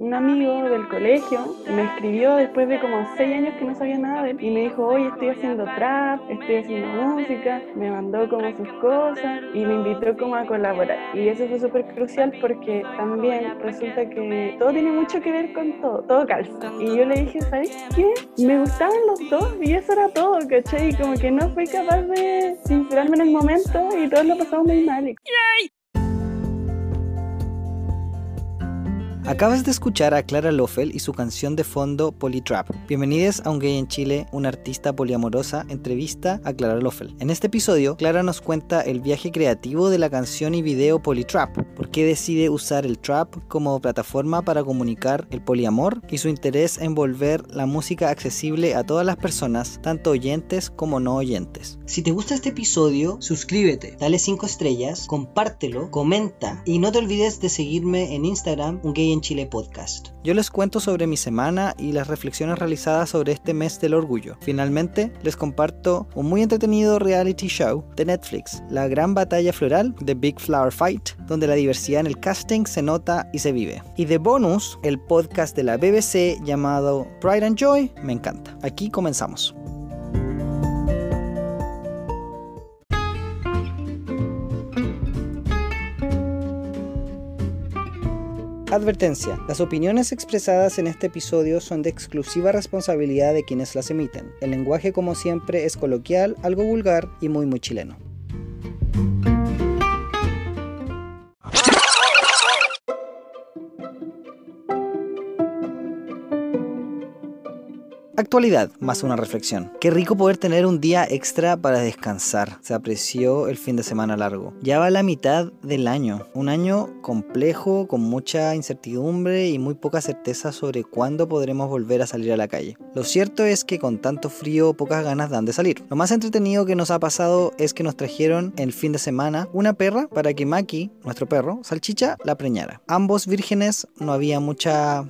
un amigo del colegio me escribió después de como seis años que no sabía nada de él y me dijo, oye, estoy haciendo trap, estoy haciendo música, me mandó como sus cosas y me invitó como a colaborar. Y eso fue súper crucial porque también resulta que todo tiene mucho que ver con todo, todo calza. Y yo le dije, ¿sabes qué? Me gustaban los dos y eso era todo, ¿cachai? Y como que no fui capaz de sincerarme en el momento y todos lo pasamos muy mal. Acabas de escuchar a Clara Loffel y su canción de fondo Polytrap. Bienvenidos a Un Gay en Chile, una artista poliamorosa, entrevista a Clara Loffel. En este episodio, Clara nos cuenta el viaje creativo de la canción y video Polytrap, por qué decide usar el trap como plataforma para comunicar el poliamor y su interés en volver la música accesible a todas las personas, tanto oyentes como no oyentes. Si te gusta este episodio, suscríbete, dale 5 estrellas, compártelo, comenta y no te olvides de seguirme en Instagram, Un Gay en Chile Podcast. Yo les cuento sobre mi semana y las reflexiones realizadas sobre este mes del orgullo. Finalmente, les comparto un muy entretenido reality show de Netflix, La Gran Batalla Floral, The Big Flower Fight, donde la diversidad en el casting se nota y se vive. Y de bonus, el podcast de la BBC llamado Pride and Joy me encanta. Aquí comenzamos. Advertencia. Las opiniones expresadas en este episodio son de exclusiva responsabilidad de quienes las emiten. El lenguaje como siempre es coloquial, algo vulgar y muy muy chileno. Actualidad, más una reflexión. Qué rico poder tener un día extra para descansar. Se apreció el fin de semana largo. Ya va la mitad del año. Un año complejo, con mucha incertidumbre y muy poca certeza sobre cuándo podremos volver a salir a la calle. Lo cierto es que con tanto frío, pocas ganas dan de salir. Lo más entretenido que nos ha pasado es que nos trajeron el fin de semana una perra para que Maki, nuestro perro, salchicha, la preñara. Ambos vírgenes, no había mucha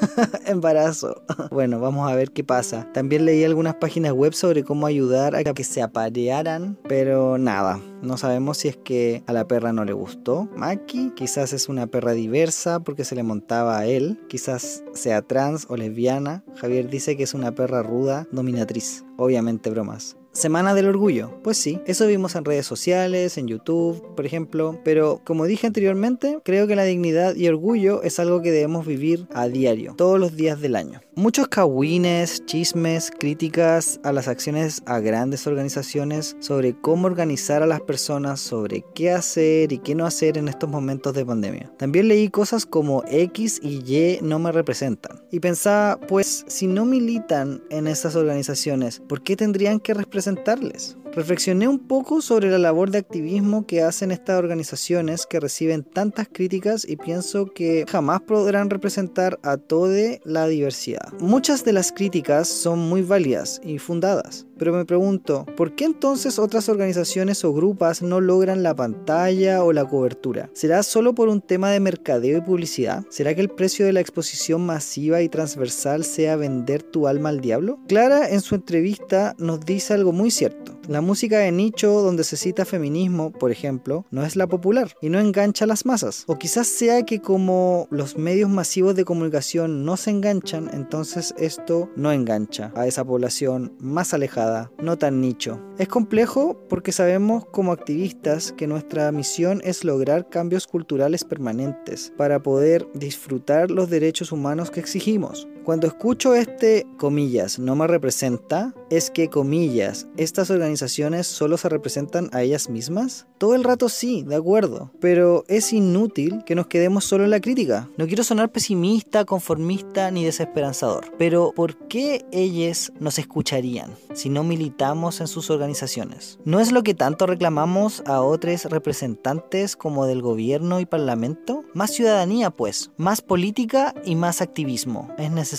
embarazo. Bueno, vamos a ver qué pasa. También leí algunas páginas web sobre cómo ayudar a que se aparearan, pero nada. No sabemos si es que a la perra no le gustó. Maki quizás es una perra diversa porque se le montaba a él. Quizás sea trans o lesbiana. Javier dice que es una perra ruda, dominatriz. Obviamente bromas. Semana del Orgullo. Pues sí, eso vimos en redes sociales, en YouTube, por ejemplo. Pero como dije anteriormente, creo que la dignidad y orgullo es algo que debemos vivir a diario, todos los días del año. Muchos cagüines, chismes, críticas a las acciones a grandes organizaciones sobre cómo organizar a las personas, sobre qué hacer y qué no hacer en estos momentos de pandemia. También leí cosas como X y Y no me representan. Y pensaba, pues si no militan en esas organizaciones, ¿por qué tendrían que representarles? Reflexioné un poco sobre la labor de activismo que hacen estas organizaciones que reciben tantas críticas y pienso que jamás podrán representar a toda la diversidad. Muchas de las críticas son muy válidas y fundadas, pero me pregunto, ¿por qué entonces otras organizaciones o grupos no logran la pantalla o la cobertura? ¿Será solo por un tema de mercadeo y publicidad? ¿Será que el precio de la exposición masiva y transversal sea vender tu alma al diablo? Clara en su entrevista nos dice algo muy cierto. La música de nicho donde se cita feminismo, por ejemplo, no es la popular y no engancha a las masas. O quizás sea que como los medios masivos de comunicación no se enganchan, entonces esto no engancha a esa población más alejada, no tan nicho. Es complejo porque sabemos como activistas que nuestra misión es lograr cambios culturales permanentes para poder disfrutar los derechos humanos que exigimos. Cuando escucho este, comillas, no me representa, es que, comillas, estas organizaciones solo se representan a ellas mismas. Todo el rato sí, de acuerdo, pero es inútil que nos quedemos solo en la crítica. No quiero sonar pesimista, conformista ni desesperanzador, pero ¿por qué ellas nos escucharían si no militamos en sus organizaciones? ¿No es lo que tanto reclamamos a otros representantes como del gobierno y parlamento? Más ciudadanía, pues, más política y más activismo. Es necesario.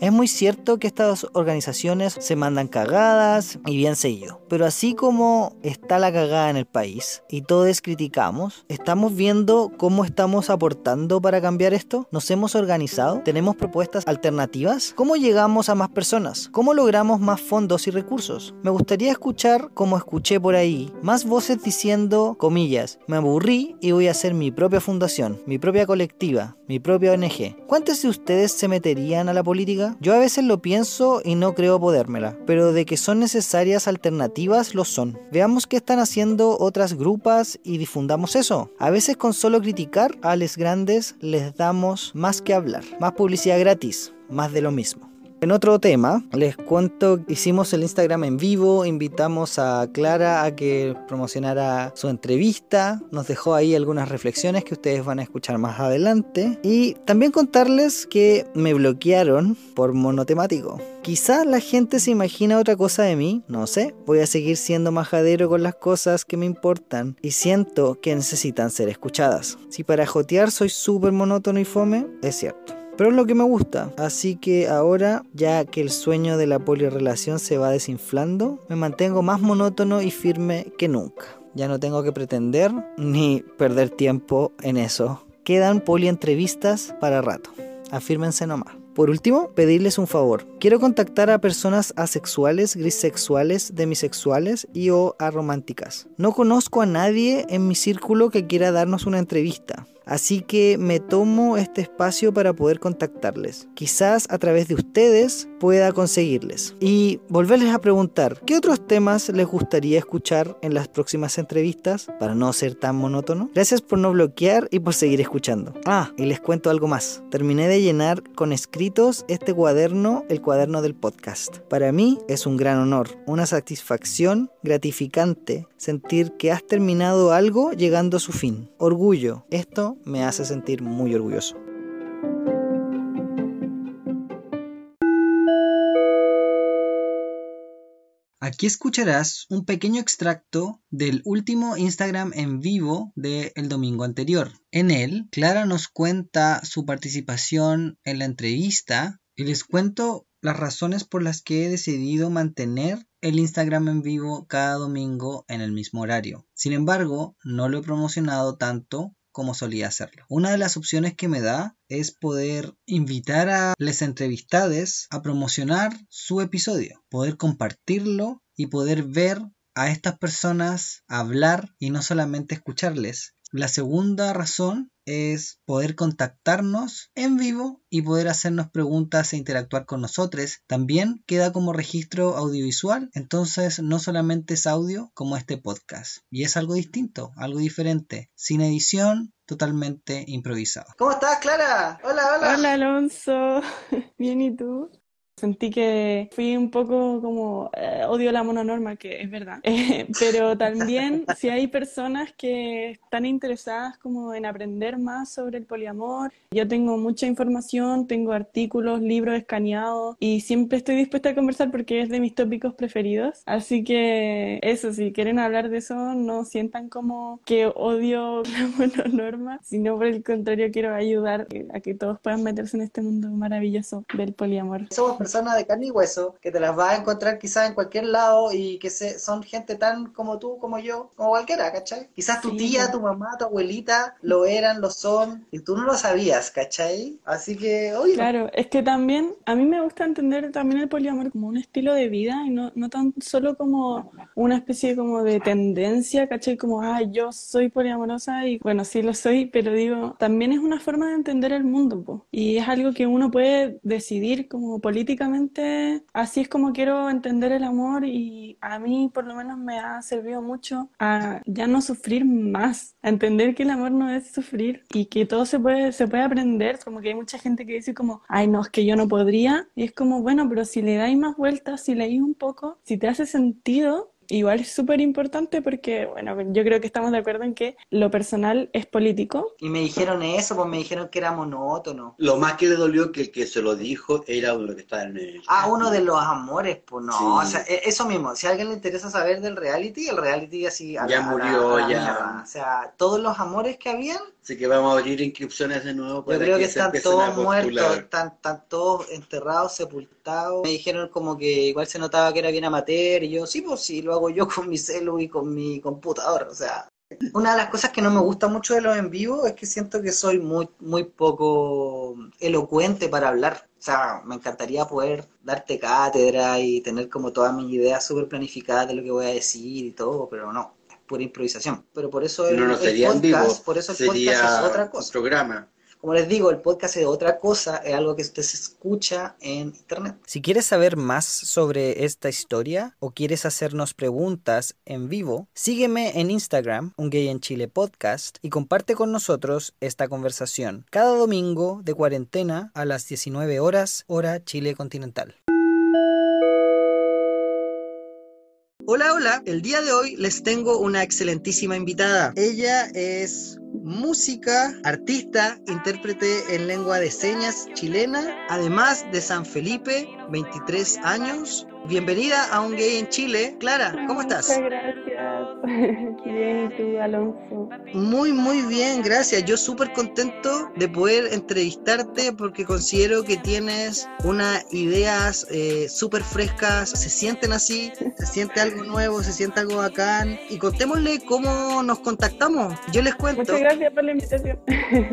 Es muy cierto que estas organizaciones se mandan cagadas y bien seguido. pero así como está la cagada en el país y todos criticamos, ¿estamos viendo cómo estamos aportando para cambiar esto? ¿Nos hemos organizado? ¿Tenemos propuestas alternativas? ¿Cómo llegamos a más personas? ¿Cómo logramos más fondos y recursos? Me gustaría escuchar, como escuché por ahí, más voces diciendo, comillas, me aburrí y voy a hacer mi propia fundación, mi propia colectiva, mi propia ONG. ¿Cuántos de ustedes se meterían a la política? Yo a veces lo pienso y no creo podérmela, pero de que son necesarias alternativas lo son. Veamos qué están haciendo otras grupas y difundamos eso. A veces con solo criticar a les grandes les damos más que hablar, más publicidad gratis, más de lo mismo. En otro tema, les cuento, hicimos el Instagram en vivo, invitamos a Clara a que promocionara su entrevista, nos dejó ahí algunas reflexiones que ustedes van a escuchar más adelante y también contarles que me bloquearon por monotemático. Quizás la gente se imagina otra cosa de mí, no sé, voy a seguir siendo majadero con las cosas que me importan y siento que necesitan ser escuchadas. Si para jotear soy súper monótono y fome, es cierto. Pero es lo que me gusta. Así que ahora, ya que el sueño de la polirrelación se va desinflando, me mantengo más monótono y firme que nunca. Ya no tengo que pretender ni perder tiempo en eso. Quedan polientrevistas para rato. Afírmense nomás. Por último, pedirles un favor. Quiero contactar a personas asexuales, grisexuales, demisexuales y o arománticas. No conozco a nadie en mi círculo que quiera darnos una entrevista. Así que me tomo este espacio para poder contactarles. Quizás a través de ustedes pueda conseguirles. Y volverles a preguntar, ¿qué otros temas les gustaría escuchar en las próximas entrevistas para no ser tan monótono? Gracias por no bloquear y por seguir escuchando. Ah, y les cuento algo más. Terminé de llenar con escritos este cuaderno, el cuaderno del podcast. Para mí es un gran honor, una satisfacción gratificante sentir que has terminado algo llegando a su fin. Orgullo, esto me hace sentir muy orgulloso. Aquí escucharás un pequeño extracto del último Instagram en vivo del domingo anterior. En él, Clara nos cuenta su participación en la entrevista y les cuento las razones por las que he decidido mantener el Instagram en vivo cada domingo en el mismo horario. Sin embargo, no lo he promocionado tanto como solía hacerlo. Una de las opciones que me da es poder invitar a las entrevistades a promocionar su episodio, poder compartirlo y poder ver a estas personas hablar y no solamente escucharles. La segunda razón es poder contactarnos en vivo y poder hacernos preguntas e interactuar con nosotros. También queda como registro audiovisual, entonces no solamente es audio como este podcast. Y es algo distinto, algo diferente, sin edición, totalmente improvisado. ¿Cómo estás, Clara? Hola, hola. Hola, Alonso. Bien, ¿y tú? Sentí que fui un poco como eh, odio la mononorma, que es verdad. Eh, pero también si hay personas que están interesadas como en aprender más sobre el poliamor, yo tengo mucha información, tengo artículos, libros escaneados y siempre estoy dispuesta a conversar porque es de mis tópicos preferidos. Así que eso, si quieren hablar de eso, no sientan como que odio la mononorma, sino por el contrario quiero ayudar a que todos puedan meterse en este mundo maravilloso del poliamor personas de carne y hueso, que te las vas a encontrar quizás en cualquier lado y que se, son gente tan como tú, como yo, como cualquiera, ¿cachai? Quizás tu tía, tu mamá, tu abuelita lo eran, lo son, y tú no lo sabías, ¿cachai? Así que, oye. Claro, es que también a mí me gusta entender también el poliamor como un estilo de vida y no, no tan solo como una especie como de tendencia, ¿cachai? Como, ah, yo soy poliamorosa y bueno, sí lo soy, pero digo, también es una forma de entender el mundo, po. y es algo que uno puede decidir como política así es como quiero entender el amor y a mí por lo menos me ha servido mucho a ya no sufrir más, a entender que el amor no es sufrir y que todo se puede, se puede aprender, como que hay mucha gente que dice como, ay no, es que yo no podría y es como, bueno, pero si le dais más vueltas, si leís un poco, si te hace sentido, igual es súper importante porque, bueno, yo creo que estamos de acuerdo en que lo personal es político. Y me dijeron eso, pues me dijeron que era monótono. Lo más que le dolió que el que se lo dijo era uno que estaba en el... Ah, uno de los amores, pues no, o sea, e, eso mismo, si a alguien le interesa saber del reality, el reality así... ya murió, ya. O sea, todos los amores que habían... Así que vamos a abrir inscripciones de nuevo para Yo creo que, están todos muertos, están, están todos enterrados, sepultados Me dijeron como que igual se notaba que era bien amateur y yo, sí, pues sí, lo hago yo con mi celu y con mi computador, o sea. Una de las cosas que no me gusta mucho de los en vivo es que siento que soy muy, muy poco elocuente para hablar. O sea, me encantaría poder darte cátedra y tener como todas mis ideas súper planificadas de lo que voy a decir y todo, pero no, es pura improvisación. Pero por eso el, No, no el podcast, vivo, por eso el sería podcast es otra un cosa. programa. Como les digo, el podcast es otra cosa, es algo que usted se escucha en internet. Si quieres saber más sobre esta historia o quieres hacernos preguntas en vivo, sígueme en Instagram, Un Gay en Chile Podcast, y comparte con nosotros esta conversación cada domingo de cuarentena a las 19 horas, hora Chile continental. Hola, hola. El día de hoy les tengo una excelentísima invitada. Ella es música, artista, intérprete en lengua de señas chilena, además de San Felipe, 23 años. Bienvenida a Un Gay en Chile. Clara, ¿cómo estás? Muchas gracias. Bien, ¿y tú, Alonso? Muy, muy bien, gracias. Yo súper contento de poder entrevistarte porque considero que tienes unas ideas eh, súper frescas, se sienten así, se siente algo nuevo, se siente algo bacán. Y contémosle cómo nos contactamos. Yo les cuento. Muchas gracias por la invitación.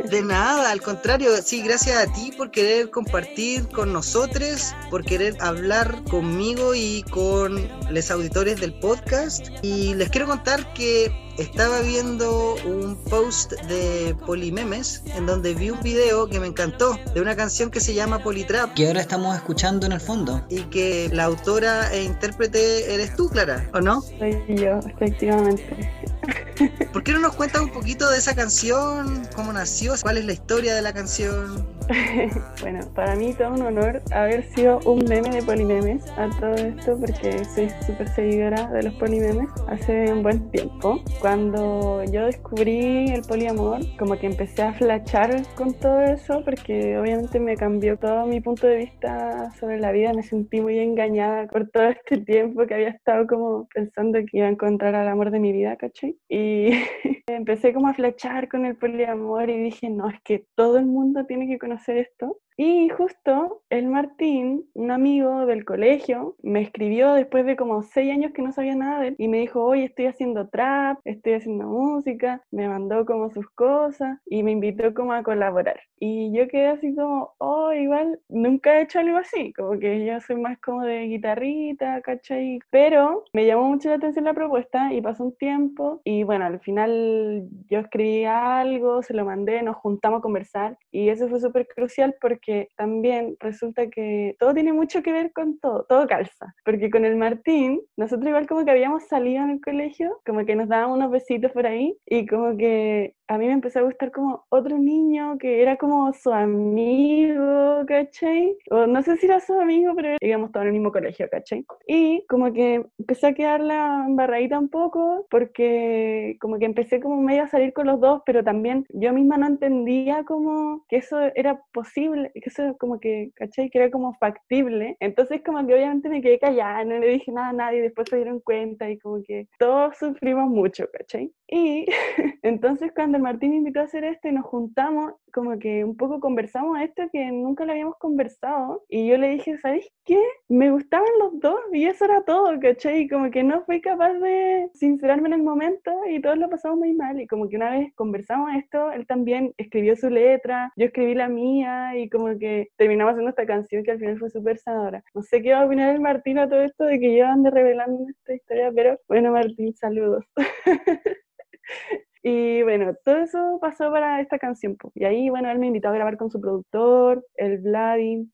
De nada, al contrario, sí, gracias a ti por querer compartir con nosotros, por querer hablar conmigo y con los auditores del podcast. Y les quiero contar que estaba viendo un post de Polimemes en donde vi un video que me encantó de una canción que se llama Politrap Que ahora estamos escuchando en el fondo. y que la autora e intérprete eres tú, Clara, ¿o no? Soy yo, efectivamente. ¿Por qué no nos cuentas un poquito de esa canción? ¿Cómo nació? ¿Cuál es la historia de la canción? Bueno, para mí todo un honor haber sido un meme de polimemes a todo esto porque soy súper seguidora de los polimemes hace un buen tiempo. Cuando yo descubrí el poliamor, como que empecé a flachar con todo eso porque obviamente me cambió todo mi punto de vista sobre la vida. Me sentí muy engañada por todo este tiempo que había estado como pensando que iba a encontrar al amor de mi vida, ¿cachai? Y empecé como a flechar con el poliamor y dije, no, es que todo el mundo tiene que conocer esto. Y justo el Martín, un amigo del colegio, me escribió después de como seis años que no sabía nada de él y me dijo, oye, estoy haciendo trap, estoy haciendo música, me mandó como sus cosas y me invitó como a colaborar. Y yo quedé así como, oh, igual nunca he hecho algo así, como que yo soy más como de guitarrita, ¿cachai? Pero me llamó mucho la atención la propuesta y pasó un tiempo y bueno, al final yo escribí algo, se lo mandé, nos juntamos a conversar y eso fue súper crucial porque también resulta que todo tiene mucho que ver con todo, todo calza. Porque con el Martín, nosotros igual como que habíamos salido en el colegio, como que nos dábamos unos besitos por ahí y como que a mí me empezó a gustar como otro niño que era como su amigo, ¿cachai? O no sé si era su amigo, pero íbamos todos en el mismo colegio, ¿cachai? Y como que empecé a quedar la embarradita un poco porque como que empecé como medio a salir con los dos, pero también yo misma no entendía como que eso era posible, que eso como que, ¿cachai? Que era como factible. Entonces como que obviamente me quedé callada, no le dije nada a nadie, después se dieron cuenta y como que todos sufrimos mucho, ¿cachai? Y entonces cuando el Martín me invitó a hacer esto y nos juntamos, como que un poco conversamos esto que nunca lo habíamos conversado y yo le dije, ¿sabes qué? Me gustaban los dos y eso era todo, ¿cachai? Y como que no fui capaz de sincerarme en el momento y todos lo pasamos muy mal y como que una vez conversamos esto, él también escribió su letra, yo escribí la mía y como que terminamos haciendo esta canción que al final fue súper sanadora. No sé qué va a opinar el Martín a todo esto de que yo ande revelando esta historia, pero bueno Martín, saludos. Y bueno, todo eso pasó para esta canción. Y ahí, bueno, él me invitó a grabar con su productor, el Vladi,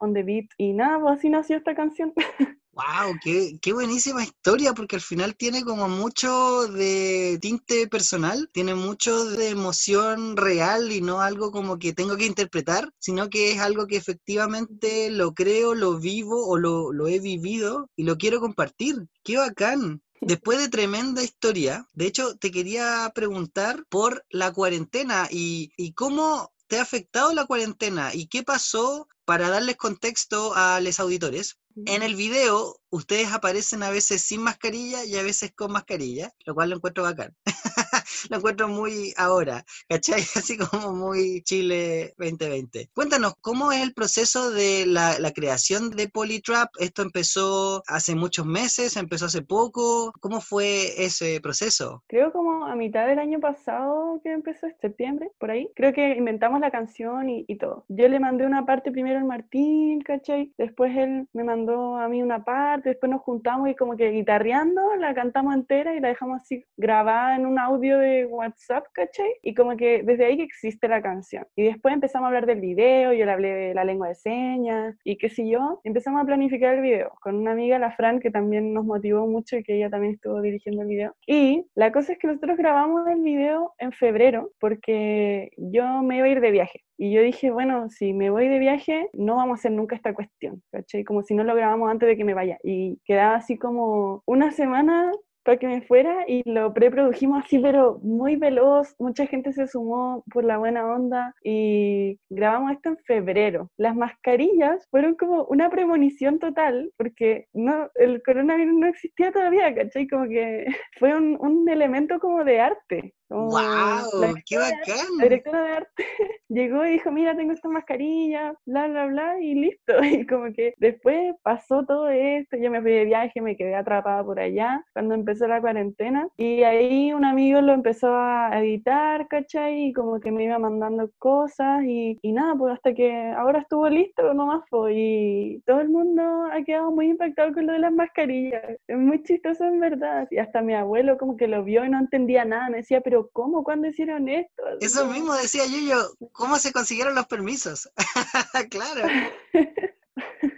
on the Beat. Y nada, pues así nació esta canción. ¡Wow! Qué, qué buenísima historia! Porque al final tiene como mucho de tinte personal, tiene mucho de emoción real y no algo como que tengo que interpretar, sino que es algo que efectivamente lo creo, lo vivo o lo, lo he vivido y lo quiero compartir. ¡Qué bacán! Después de tremenda historia, de hecho te quería preguntar por la cuarentena y, y cómo te ha afectado la cuarentena y qué pasó para darles contexto a los auditores. En el video, ustedes aparecen a veces sin mascarilla y a veces con mascarilla, lo cual lo encuentro bacán. lo encuentro muy ahora, ¿cachai? Así como muy Chile 2020. Cuéntanos, ¿cómo es el proceso de la, la creación de Polytrap? ¿Esto empezó hace muchos meses? ¿Empezó hace poco? ¿Cómo fue ese proceso? Creo como a mitad del año pasado que empezó, septiembre, por ahí. Creo que inventamos la canción y, y todo. Yo le mandé una parte primero al Martín, ¿cachai? Después él me mandó a mí una parte, después nos juntamos y como que guitarreando la cantamos entera y la dejamos así grabada en un audio de WhatsApp, ¿cachai? Y como que desde ahí que existe la canción. Y después empezamos a hablar del video, yo le hablé de la lengua de señas y qué sé yo. Empezamos a planificar el video con una amiga, la Fran, que también nos motivó mucho y que ella también estuvo dirigiendo el video. Y la cosa es que nosotros grabamos el video en febrero porque yo me iba a ir de viaje. Y yo dije, bueno, si me voy de viaje, no vamos a hacer nunca esta cuestión, ¿cachai? Como si no lo grabamos antes de que me vaya. Y quedaba así como una semana para que me fuera y lo preprodujimos así, pero muy veloz. Mucha gente se sumó por la buena onda y grabamos esto en febrero. Las mascarillas fueron como una premonición total porque no, el coronavirus no existía todavía, ¿cachai? Como que fue un, un elemento como de arte. ¡Wow! ¡Qué bacán! La directora de arte llegó y dijo, mira, tengo esta mascarilla, bla, bla, bla, y listo. Y como que después pasó todo esto, yo me fui de viaje, me quedé atrapada por allá cuando empezó la cuarentena. Y ahí un amigo lo empezó a editar, ¿cachai? Y como que me iba mandando cosas y, y nada, pues hasta que ahora estuvo listo nomás, pues, y todo el mundo ha quedado muy impactado con lo de las mascarillas. Es muy chistoso en verdad. Y hasta mi abuelo como que lo vio y no entendía nada, me decía, pero ¿cómo? ¿Cuándo hicieron esto? Eso mismo decía yo, yo, ¿cómo se consiguieron los permisos? claro.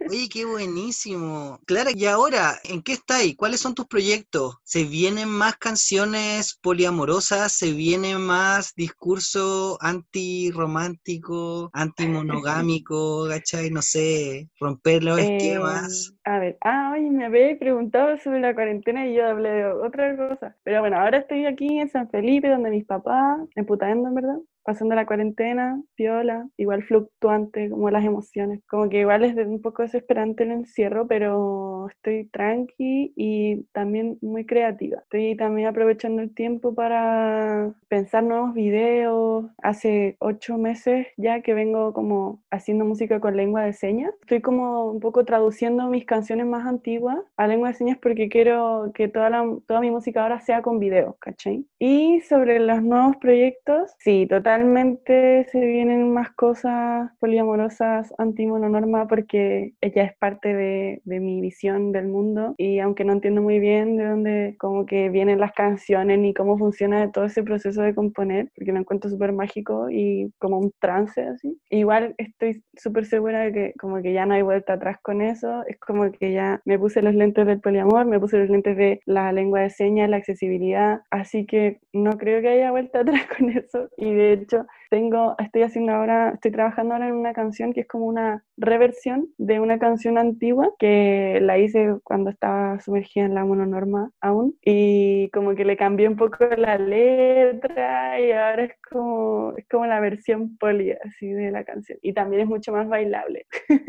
Oye, qué buenísimo. Clara, y ahora, ¿en qué estáis? ¿Cuáles son tus proyectos? ¿Se vienen más canciones poliamorosas? ¿Se viene más discurso antirromántico, antimonogámico? ¿Cachai? No sé, romper los Eh, esquemas. a ver, ah, oye, me habéis preguntado sobre la cuarentena y yo hablé de otra cosa. Pero bueno, ahora estoy aquí en San Felipe, donde mis papás, en Putaendo, en verdad, pasando la cuarentena, piola, igual fluctuante, como las emociones. Como que igual es un poco desesperante el encierro, pero estoy tranqui y también muy creativa. Estoy también aprovechando el tiempo para pensar nuevos videos. Hace ocho meses ya que vengo como haciendo música con lengua de señas. Estoy como un poco traduciendo mis canciones más antiguas a lengua de señas porque quiero que toda, la, toda mi música ahora sea con video, ¿cachai? Y sobre los nuevos proyectos, sí, totalmente se vienen más cosas poliamorosas antimononorma porque ella es parte de, de mi visión del mundo y aunque no entiendo muy bien de dónde como que vienen las canciones ni cómo funciona todo ese proceso de componer, porque lo encuentro súper mágico y como un trance así. Igual estoy súper segura de que como que ya no hay vuelta atrás con eso, es como que ya me puse los lentes del poliamor, me puse los lentes de la lengua de señas, la accesibilidad, así que no creo que haya vuelta atrás con eso y de hecho tengo, estoy haciendo ahora, estoy trabajando ahora en una canción que es como una reversión de una canción antigua que la hice cuando estaba sumergida en la mononorma aún y como que le cambié un poco la letra y ahora es como, es como la versión poli así de la canción y también es mucho más bailable.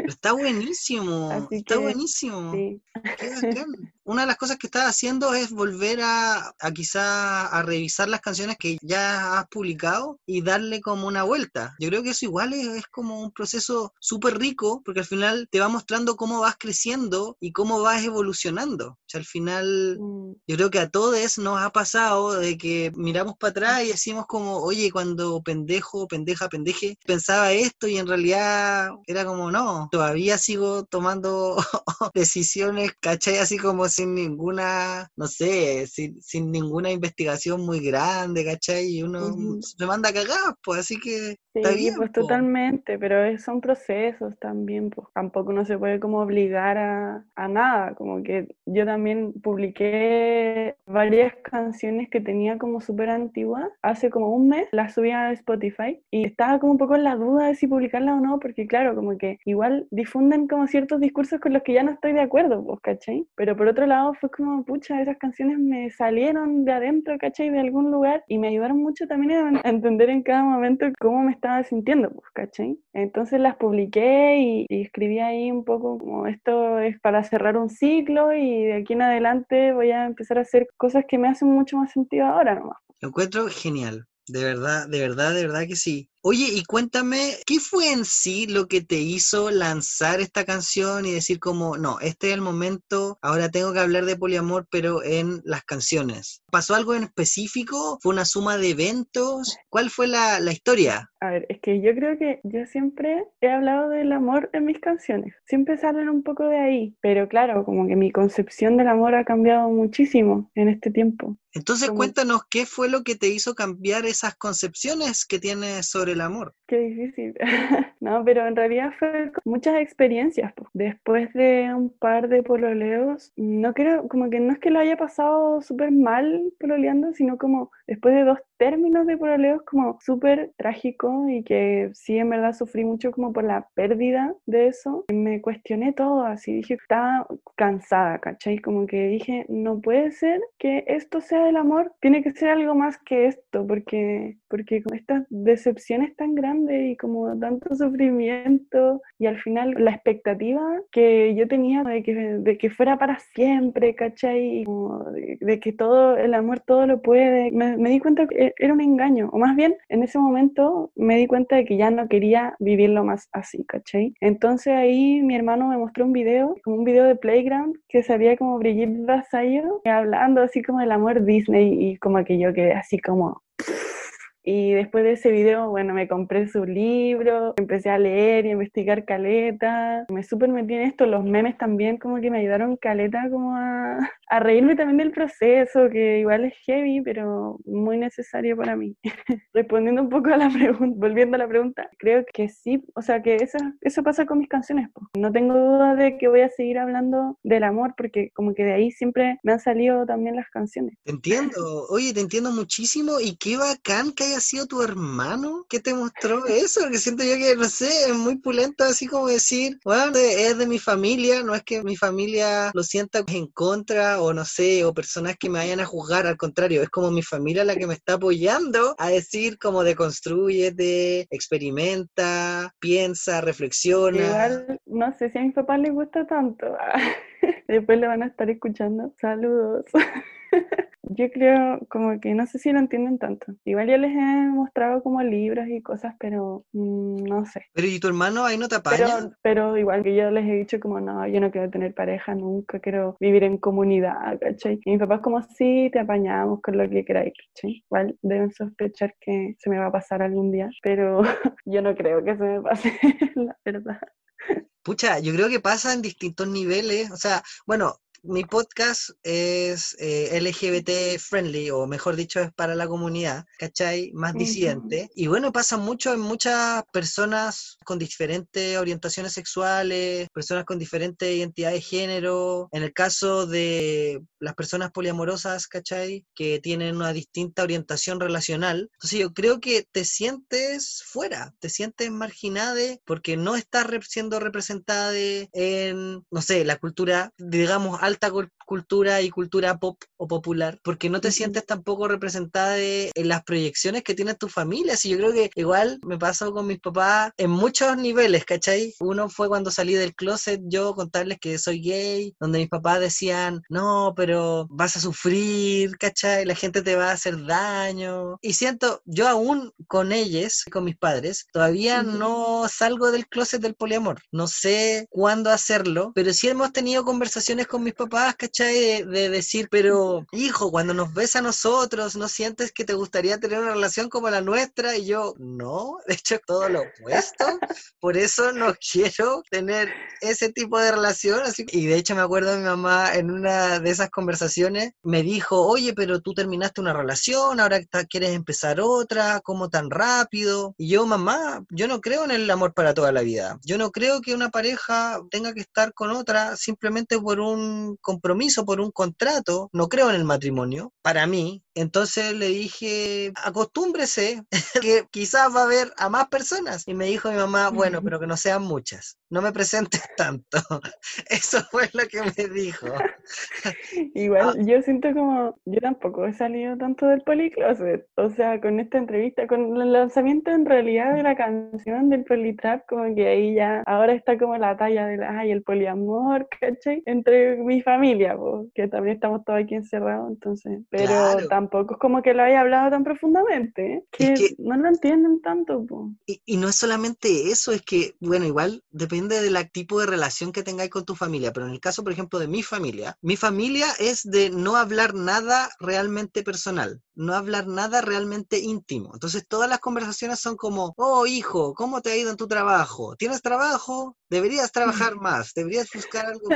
Está buenísimo, Así está que, buenísimo. Sí. Qué bacán. Una de las cosas que estás haciendo es volver a, a quizá a revisar las canciones que ya has publicado y darle como una vuelta. Yo creo que eso igual es, es como un proceso súper rico porque al final te va mostrando cómo vas creciendo y cómo vas evolucionando. O sea, al final Mm, yo creo que a todos nos ha pasado de que miramos para atrás y decimos como, oye, cuando pendejo, pendeja, pendeje, pensaba esto y en realidad era como, no, todavía sigo tomando decisiones, ¿cachai? Así como sin ninguna, no sé, sin, sin ninguna investigación muy grande, ¿cachai? Y uno se manda a cagar, pues así que está Sí, bien, pues po. totalmente, pero son procesos también, pues tampoco uno se puede como obligar a, a nada, como que yo también publiqué varias canciones que tenía como súper antiguas hace como un mes, las subí a Spotify y estaba como un poco en la duda de si publicarlas o no, porque claro, como que igual difunden como ciertos discursos con los que ya no estoy de acuerdo, pues, ¿cachai? Pero por otro lado fue como, pucha, esas canciones me salieron de adentro, ¿cachai? De algún lugar y me ayudaron mucho también a entender en cada momento cómo me estaba sintiendo, pues, ¿cachai? Entonces las publiqué y, escribí ahí un poco como esto es para cerrar un ciclo y de aquí en adelante voy a empezar a hacer cosas que me hacen mucho más sentido ahora nomás. Lo encuentro genial. De verdad, de verdad, de verdad que sí. Oye, y cuéntame, ¿qué fue en sí lo que te hizo lanzar esta canción y decir como, no, este es el momento, ahora tengo que hablar de poliamor, pero en las canciones? ¿Pasó algo en específico? ¿Fue una suma de eventos? ¿Cuál fue la, la historia? A ver, es que yo creo que yo siempre he hablado del amor en mis canciones. Siempre salen un poco de ahí. Pero claro, como que mi concepción del amor ha cambiado muchísimo en este tiempo. Entonces Como- cuéntanos qué fue lo que te hizo cambiar esas concepciones que tienes sobre amor. Qué difícil. No, pero en realidad fue muchas experiencias. Después de un par de pololeos, no creo, como que no es que lo haya pasado súper mal pololeando, sino como después de dos términos de pololeos como súper trágico y que sí, en verdad sufrí mucho como por la pérdida de eso. Me cuestioné todo, así dije, estaba cansada, ¿cachai? Como que dije, no puede ser que esto sea el amor, tiene que ser algo más que esto, porque, porque con estas decepciones tan grandes y como tanto sufrimiento y al final la expectativa que yo tenía de que, de que fuera para siempre, ¿cachai? Y como de, de que todo, el amor todo lo puede, me, me di cuenta que era un engaño, o más bien en ese momento me di cuenta de que ya no quería vivirlo más así, ¿cachai? Entonces ahí mi hermano me mostró un video, como un video de Playground, que salía como Brigitte Vasallo hablando así como del amor Disney y como que yo quedé así como... Y después de ese video, bueno, me compré su libro, empecé a leer y a investigar caleta, me súper metí en esto, los memes también como que me ayudaron caleta como a, a reírme también del proceso, que igual es heavy, pero muy necesario para mí. Respondiendo un poco a la pregunta, volviendo a la pregunta, creo que sí, o sea que eso, eso pasa con mis canciones, po. no tengo duda de que voy a seguir hablando del amor, porque como que de ahí siempre me han salido también las canciones. Te entiendo, oye, te entiendo muchísimo y qué bacán que haya sido tu hermano que te mostró eso, porque siento yo que, no sé, es muy pulento así como decir, bueno, es de mi familia, no es que mi familia lo sienta en contra o no sé, o personas que me vayan a juzgar, al contrario, es como mi familia la que me está apoyando a decir como deconstrúyete, experimenta, piensa, reflexiona. Igual, no sé si a mis papás les gusta tanto. Después le van a estar escuchando. Saludos. Yo creo como que no sé si lo entienden tanto. Igual yo les he mostrado como libros y cosas, pero mm, no sé. Pero ¿y tu hermano ahí no te apaña? Pero, pero igual que yo les he dicho como no, yo no quiero tener pareja nunca, quiero vivir en comunidad, ¿cachai? Y mis papás como sí, te apañamos con lo que queráis, ¿cachai? Igual deben sospechar que se me va a pasar algún día, pero yo no creo que se me pase, la verdad. Pucha, yo creo que pasa en distintos niveles. O sea, bueno, mi podcast es eh, LGBT friendly, o mejor dicho, es para la comunidad, ¿cachai? Más disidente. Y bueno, pasa mucho en muchas personas con diferentes orientaciones sexuales, personas con diferentes identidades de género. En el caso de las personas poliamorosas, ¿cachai? Que tienen una distinta orientación relacional. Entonces yo creo que te sientes fuera, te sientes marginada porque no estás siendo representada en, no sé, la cultura, digamos, alta cul- cultura y cultura pop o popular, porque no te sientes tampoco representada de- en las proyecciones que tiene tu familia. Así yo creo que igual me pasó con mis papás en muchos niveles, ¿cachai? Uno fue cuando salí del closet, yo contarles que soy gay, donde mis papás decían, no, pero vas a sufrir, ¿cachai? La gente te va a hacer daño. Y siento, yo aún con ellos, con mis padres, todavía Ujú. no salgo del closet del poliamor. No sé cuándo hacerlo, pero sí hemos tenido conversaciones con mis papás, ¿cachai? De, de decir, pero hijo, cuando nos ves a nosotros, ¿no sientes que te gustaría tener una relación como la nuestra? Y yo, no, de hecho, todo lo opuesto. Por eso no quiero tener ese tipo de relación. Así, y de hecho me acuerdo de mi mamá en una de esas conversaciones, me dijo, oye, pero tú terminaste una relación, ahora quieres empezar otra, ¿cómo tan rápido? Y yo, mamá, yo no creo en el amor para toda la vida. Yo no creo que una pareja tenga que estar con otra simplemente por un compromiso, por un contrato. No creo en el matrimonio, para mí. Entonces le dije, acostúmbrese, que quizás va a haber a más personas. Y me dijo mi mamá, bueno, pero que no sean muchas, no me presentes tanto. Eso fue lo que me dijo. Igual yo siento como, yo tampoco he salido tanto del policloset, o sea, con esta entrevista, con el lanzamiento en realidad de la canción del politrap, como que ahí ya, ahora está como la talla del, ay, el poliamor, ¿cachai? Entre mi familia, que también estamos todos aquí encerrados, entonces, pero tampoco es como que lo haya hablado tan profundamente, ¿eh? que, no lo entienden tanto. Y, y, no es solamente eso, es que, bueno, igual depende del tipo de relación que tengáis con tu familia, pero en el caso, por ejemplo, de mi familia, mi familia es de no hablar nada realmente personal, no hablar nada realmente íntimo. Entonces todas las conversaciones son como, oh hijo, ¿cómo te ha ido en tu trabajo? ¿Tienes trabajo? Deberías trabajar más, deberías buscar algo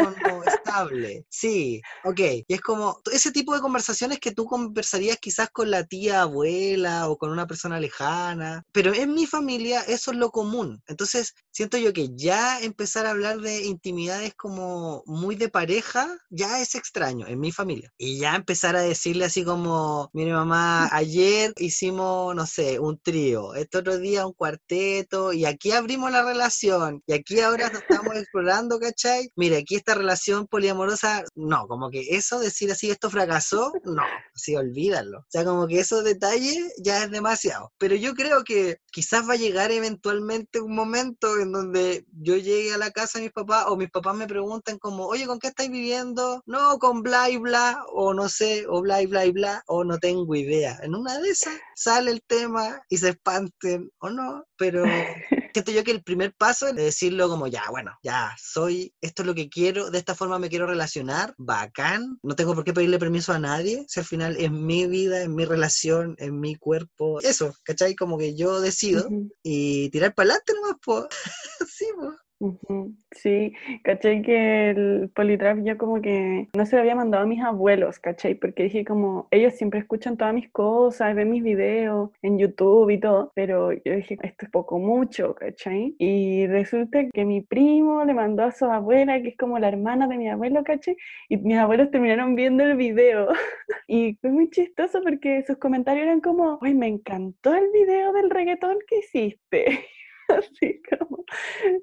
estable. Sí, ok. Y es como ese tipo de conversaciones que tú conversarías quizás con la tía abuela o con una persona lejana, pero en mi familia eso es lo común. Entonces siento yo que ya empezar a hablar de intimidades como muy de pareja ya es extraño en mi familia. Y ya empezar a decirle así como, mire mamá, ayer hicimos, no sé, un trío, este otro día un cuarteto y aquí abrimos la relación y aquí ahora estamos explorando, ¿cachai? Mira, aquí esta relación poliamorosa, no, como que eso, decir así, esto fracasó, no, así olvídalo. O sea, como que esos detalles ya es demasiado. Pero yo creo que quizás va a llegar eventualmente un momento en donde yo llegue a la casa de mis papás o mis papás me pregunten como, oye, ¿con qué estáis viviendo? No, con bla y bla, o no sé, o bla y bla y bla, o no tengo idea. En una de esas sale el tema y se espanten o no, pero siento yo que el primer paso es decirlo como ya, bueno, ya soy, esto es lo que quiero, de esta forma me quiero relacionar, bacán, no tengo por qué pedirle permiso a nadie, si al final es mi vida, es mi relación, es mi cuerpo, eso, ¿cachai? Como que yo decido y tirar para adelante nomás, pues, sí, pues. Sí, caché que el Politrap yo como que no se lo había mandado a mis abuelos, caché, porque dije como, ellos siempre escuchan todas mis cosas, ven mis videos en YouTube y todo, pero yo dije, esto es poco mucho, caché. Y resulta que mi primo le mandó a su abuela, que es como la hermana de mi abuelo, caché, y mis abuelos terminaron viendo el video. y fue muy chistoso porque sus comentarios eran como, uy, me encantó el video del reggaetón que hiciste. Así como,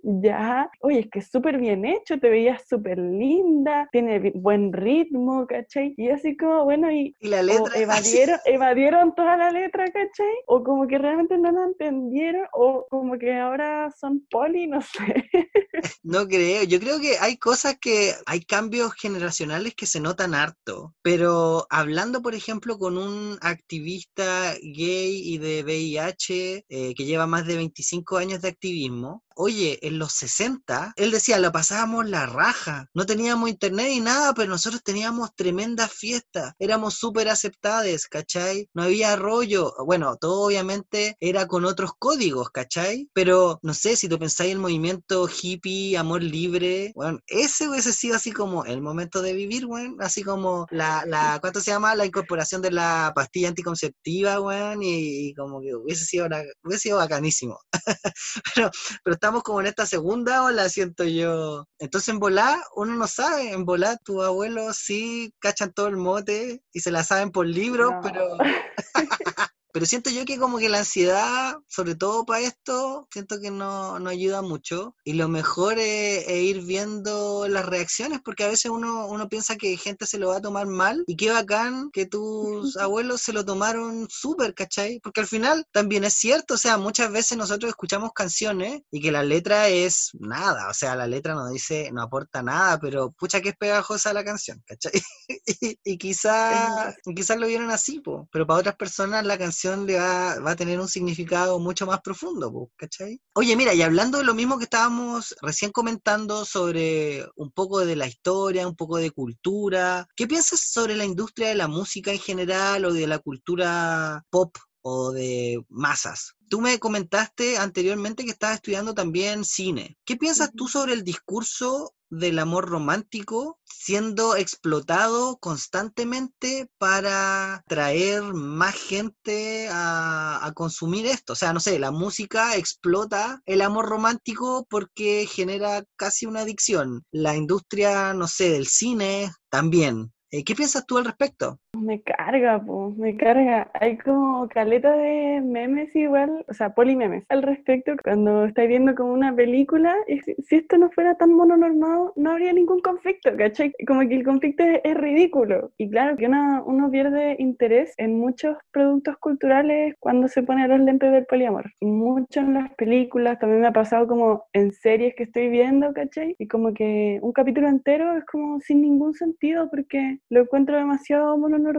ya, oye, es que es súper bien hecho, te veías súper linda, tiene buen ritmo, ¿cachai? Y así como, bueno, y, la letra? evadieron, evadieron toda la letra, ¿cachai? O como que realmente no la entendieron, o como que ahora son poli, no sé. No creo, yo creo que hay cosas que, hay cambios generacionales que se notan harto, pero hablando, por ejemplo, con un activista gay y de VIH eh, que lleva más de 25 años de activismo, oye, en los 60, él decía, la pasábamos la raja, no teníamos internet ni nada, pero nosotros teníamos tremendas fiestas, éramos súper aceptadas, ¿cachai? No había rollo, bueno, todo obviamente era con otros códigos, ¿cachai? Pero no sé, si tú pensáis el movimiento hippie, amor libre, bueno, ese hubiese sido así como el momento de vivir, bueno, así como la, la ¿cuánto se llama? La incorporación de la pastilla anticonceptiva, bueno, y, como que hubiese sido, hubiese sido bacanísimo. pero, pero estamos como en esta segunda ola, siento yo. Entonces en volá, uno no sabe, en volá tu abuelo sí cachan todo el mote y se la saben por libros, pero... Pero siento yo que como que la ansiedad, sobre todo para esto, siento que no, no ayuda mucho. Y lo mejor es, ir viendo las reacciones, porque a veces uno, uno piensa que gente se lo va a tomar mal. Y qué bacán que tus abuelos se lo tomaron súper, ¿cachai? Porque al final también es cierto, o sea, muchas veces nosotros escuchamos canciones y que la letra es nada, o sea, la letra no dice, no aporta nada, pero pucha que es pegajosa la canción, ¿cachai? y, quizás quizás lo vieron así, po. pero para otras personas la canción le va, a tener un significado mucho más profundo, ¿cachai? Oye, mira, y hablando de lo mismo que estábamos recién comentando sobre un poco de la historia, un poco de cultura, ¿qué piensas sobre la industria de la música en general o de la cultura pop o de masas. Tú me comentaste anteriormente que estabas estudiando también cine. ¿Qué piensas tú sobre el discurso del amor romántico siendo explotado constantemente para traer más gente a, consumir esto. O sea, no sé, la música explota el amor romántico porque genera casi una adicción. La industria, no sé, del cine también. Eh, ¿Qué piensas tú al respecto? Me carga, pues, me carga. Hay como caleta de memes igual, o sea, polimemes al respecto cuando estáis viendo como una película. Y si, esto no fuera tan mononormado, no habría ningún conflicto, ¿cachai? Como que el conflicto es, ridículo. Y claro que uno, uno pierde interés en muchos productos culturales cuando se pone los lentes del poliamor. Mucho en las películas, también me ha pasado como en series que estoy viendo, ¿cachai? Y como que un capítulo entero es como sin ningún sentido porque lo encuentro demasiado mononormado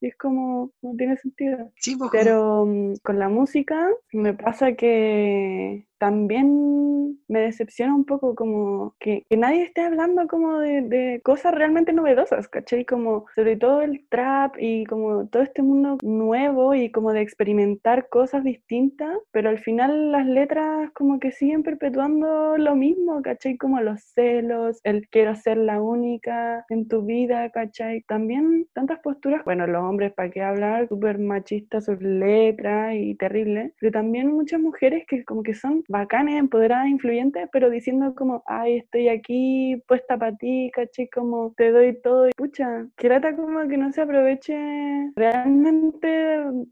y es como, no tiene sentido. Sí, pues, Pero mm, con la música me pasa que también me decepciona un poco como que, nadie esté hablando como de, cosas realmente novedosas, ¿cachai? Como sobre todo el trap y como todo este mundo nuevo y como de experimentar cosas distintas, pero al final las letras como que siguen perpetuando lo mismo, ¿cachai? Como los celos, el quiero ser la única en tu vida, ¿cachai? También tantas posturas, bueno, los hombres, ¿para qué hablar? Súper machistas sus letras y terribles, pero también muchas mujeres que como que son bacanes, empoderadas, influyentes, pero diciendo como, ay, estoy aquí puesta para ti, caché, como te doy todo. Y pucha, que trata como que no se aproveche realmente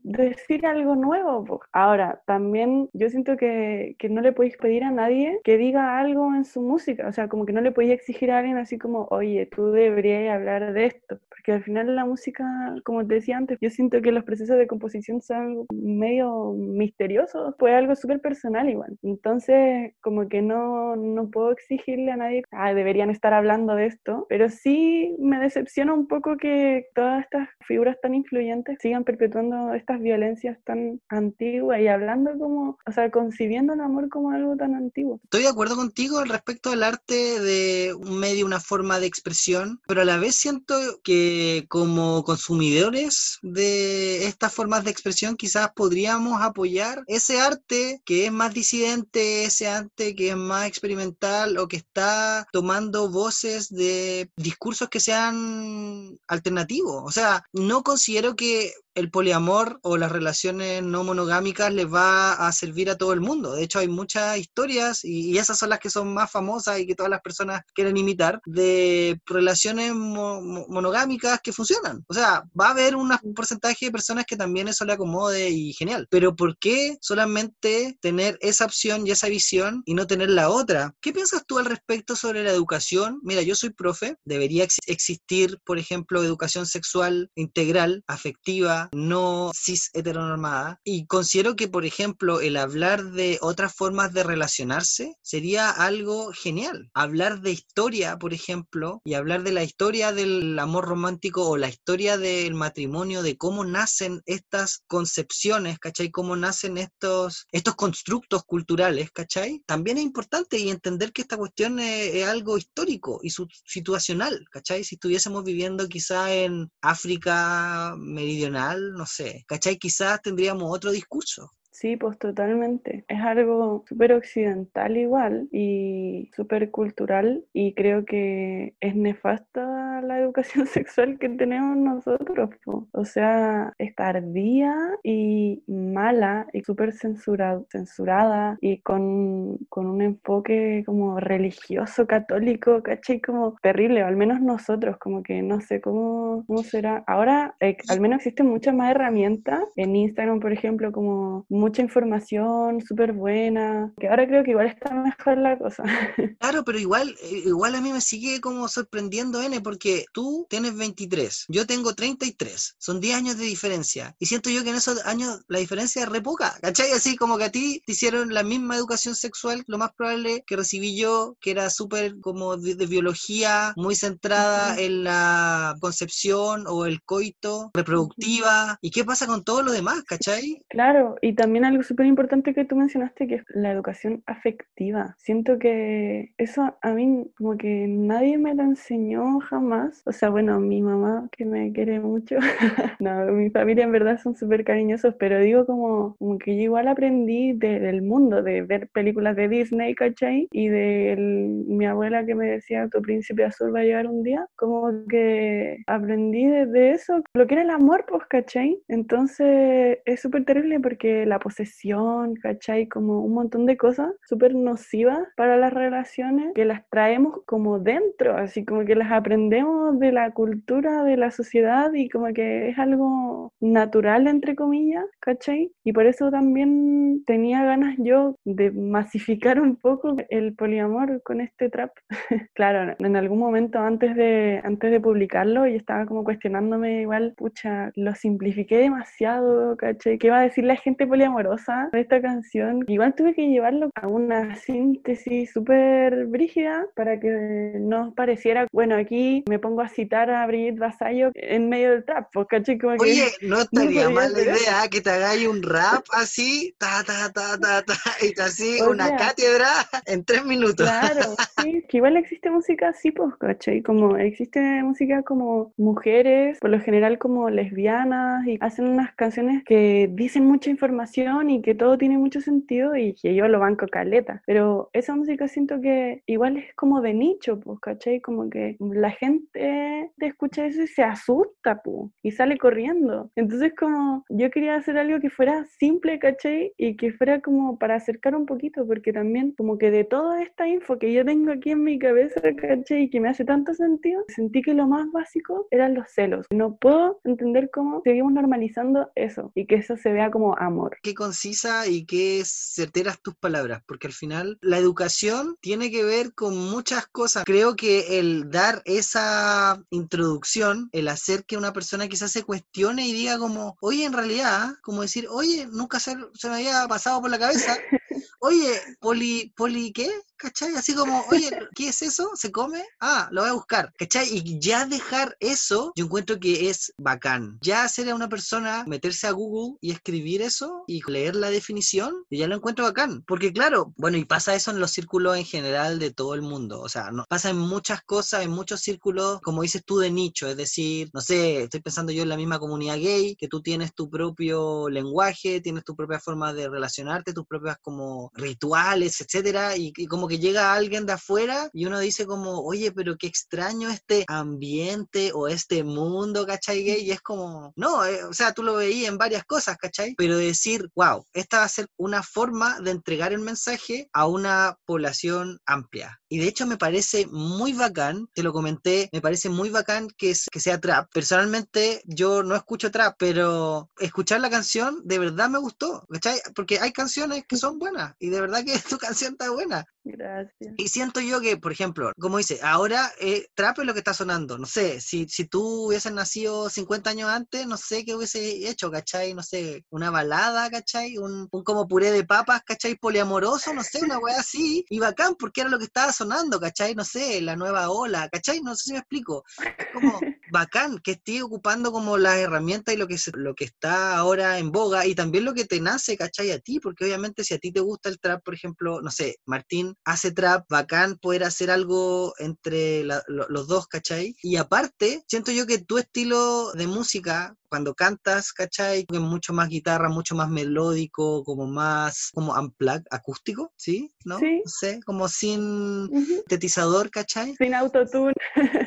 decir algo nuevo. Ahora, también yo siento que, que no le podéis pedir a nadie que diga algo en su música, o sea, como que no le podéis exigir a alguien así como, oye, tú deberías hablar de esto, porque al final la música, como te decía antes, yo siento que los procesos de composición son medio misteriosos, pues algo súper personal igual. Entonces, como que no, no puedo exigirle a nadie, ah, deberían estar hablando de esto, pero sí me decepciona un poco que todas estas figuras tan influyentes sigan perpetuando estas violencias tan antiguas y hablando como, o sea, concibiendo el amor como algo tan antiguo. Estoy de acuerdo contigo respecto al arte de un medio, una forma de expresión, pero a la vez siento que como consumidores de estas formas de expresión quizás podríamos apoyar ese arte que es más disidente ese ante que es más experimental o que está tomando voces de discursos que sean alternativos. O sea, no considero que el poliamor o las relaciones no monogámicas les va a servir a todo el mundo. De hecho, hay muchas historias, y, esas son las que son más famosas y que todas las personas quieren imitar, de relaciones monogámicas que funcionan. O sea, va a haber un porcentaje de personas que también eso le acomode y genial. Pero ¿por qué solamente tener esa opción y esa visión y no tener la otra? ¿Qué piensas tú al respecto sobre la educación? Mira, yo soy profe, debería existir, por ejemplo, educación sexual integral, afectiva, no cis heteronormada. Y considero que, por ejemplo, el hablar de otras formas de relacionarse sería algo genial. Hablar de historia, por ejemplo, y hablar de la historia del amor romántico o la historia del matrimonio, de cómo nacen estas concepciones, ¿cachai? Cómo nacen estos, estos constructos culturales, ¿cachai? También es importante y entender que esta cuestión es, es algo histórico y situacional, ¿cachai? Si estuviésemos viviendo quizá en África meridional, no sé, ¿cachai? Quizás tendríamos otro discurso. Sí, pues totalmente. Es algo súper occidental igual y súper cultural y creo que es nefasta la educación sexual que tenemos nosotros. O sea, es tardía y mala y súper censurada y con, con, un enfoque como religioso, católico, ¿cachai? Como terrible, o al menos nosotros, como que no sé cómo, cómo será. Ahora, eh, al menos existen muchas más herramientas en Instagram, por ejemplo, como mucha información súper buena, que ahora creo que igual está mejor la cosa. Claro, pero igual, eh, igual a mí me sigue como sorprendiendo, N, porque tú tienes 23, yo tengo 33, son 10 años de diferencia, y siento yo que en esos años la diferencia es re poca, ¿cachai? Así como que a ti te hicieron la misma educación sexual, lo más probable que recibí yo, que era súper como de, biología, muy centrada en la concepción o el coito, reproductiva, ¿y qué pasa con todo lo demás, ¿cachai? Claro, y también algo súper importante que tú mencionaste, que es la educación afectiva. Siento que eso a mí como que nadie me lo enseñó jamás. O sea, bueno, mi mamá que me quiere mucho. no, mi familia en verdad son súper cariñosos, pero digo como, como que yo igual aprendí del mundo, de ver películas de Disney, ¿cachai? Y de mi abuela que me decía, tu príncipe azul va a llegar un día. Como que aprendí de, eso, lo que era el amor, pues, ¿cachai? Entonces es súper terrible porque la posesión, ¿cachai? Como un montón de cosas súper nocivas para las relaciones que las traemos como dentro, así como que las aprendemos de la cultura, de la sociedad y como que es algo natural, entre comillas, ¿cachai? Y por eso también tenía ganas yo de masificar un poco el poliamor con este trap. claro, en algún momento antes de, antes de publicarlo yo estaba como cuestionándome igual, pucha, lo simplifiqué demasiado, ¿cachai? ¿Qué va a decir la gente poliamorosa de esta canción? Igual tuve que llevarlo a una síntesis súper brígida para que no pareciera, bueno, aquí me pongo a citar a Brigitte Vasallo en medio del trap, pues, ¿cachai? Como Oye, no estaría mal la idea que te hagáis un rap así, ta, ta, ta, ta, ta, y así una cátedra en tres minutos. Claro, sí, que igual existe música así, pues, ¿cachai? Como existe música como mujeres, por lo general como lesbianas, y hacen unas canciones que dicen mucha información y que todo tiene mucho sentido y que yo lo banco caleta. Pero esa música siento que igual es como de nicho, pues, ¿cachai? Como que la gente te escucha eso y se asusta, pues, y sale corriendo. Entonces como yo quería hacer algo que fuera simple, ¿cachai? Y que fuera como para acercar un poquito, porque también como que de toda esta info que yo tengo aquí en mi cabeza, ¿cachai? Y que me hace tanto sentido, sentí que lo más básico eran los celos. No puedo entender cómo seguimos normalizando eso y que eso se vea como amor. Qué concisa y qué certeras tus palabras, porque al final la educación tiene que ver con muchas cosas. Creo que el dar esa introducción, el hacer que una persona quizás se cuestione y diga como, oye, en realidad, como decir, oye, nunca se, se me había pasado por la cabeza oye, poli, poli, ¿qué? ¿Cachai? Así como, oye, ¿qué es eso? ¿Se come? Ah, lo voy a buscar, ¿cachai? Y ya dejar eso, yo encuentro que es bacán. Ya hacer a una persona meterse a Google y escribir eso y leer la definición, y ya lo encuentro bacán. Porque claro, bueno, y pasa eso en los círculos en general de todo el mundo. O sea, no, pasa en muchas cosas, en muchos círculos, como dices tú, de nicho. Es decir, no sé, estoy pensando yo en la misma comunidad gay, que tú tienes tu propio lenguaje, tienes tu propia forma de relacionarte, tus propias como rituales, etcétera, y, y como que llega alguien de afuera y uno dice como, oye, pero qué extraño este ambiente o este mundo, ¿cachai? Gay, y es como, no, eh, o sea, tú lo veías en varias cosas, ¿cachai? Pero decir, wow, esta va a ser una forma de entregar el mensaje a una población amplia. Y de hecho me parece muy bacán, te lo comenté, me parece muy bacán que, que sea trap. Personalmente yo no escucho trap, pero escuchar la canción de verdad me gustó, ¿cachai? Porque hay canciones que son buenas y de verdad que tu canción está buena. Gracias. Y siento yo que, por ejemplo, como dice, ahora eh, trap es lo que está sonando. No sé, si, si tú hubieses nacido 50 años antes, no sé qué hubiese hecho, ¿cachai? No sé, una balada, ¿cachai? Un, un como puré de papas, ¿cachai? Poliamoroso, no sé, una weá así. Y bacán, porque era lo que estaba sonando, ¿cachai? No sé, la nueva ola, ¿cachai? No sé si me explico. como bacán que esté ocupando como las herramientas y lo que, lo que está ahora en boga y también lo que te nace, ¿cachai? A ti, porque obviamente si a ti te gusta el trap, por ejemplo, no sé, Martín hace trap, bacán poder hacer algo entre los dos, ¿cachai? Y aparte, siento yo que tu estilo de música, cuando cantas, ¿cachai? Es mucho más guitarra, mucho más melódico, como más, como unplug, acústico, ¿sí? ¿No? Sí. No sé, como sin sintetizador, ¿cachai? Sin autotune.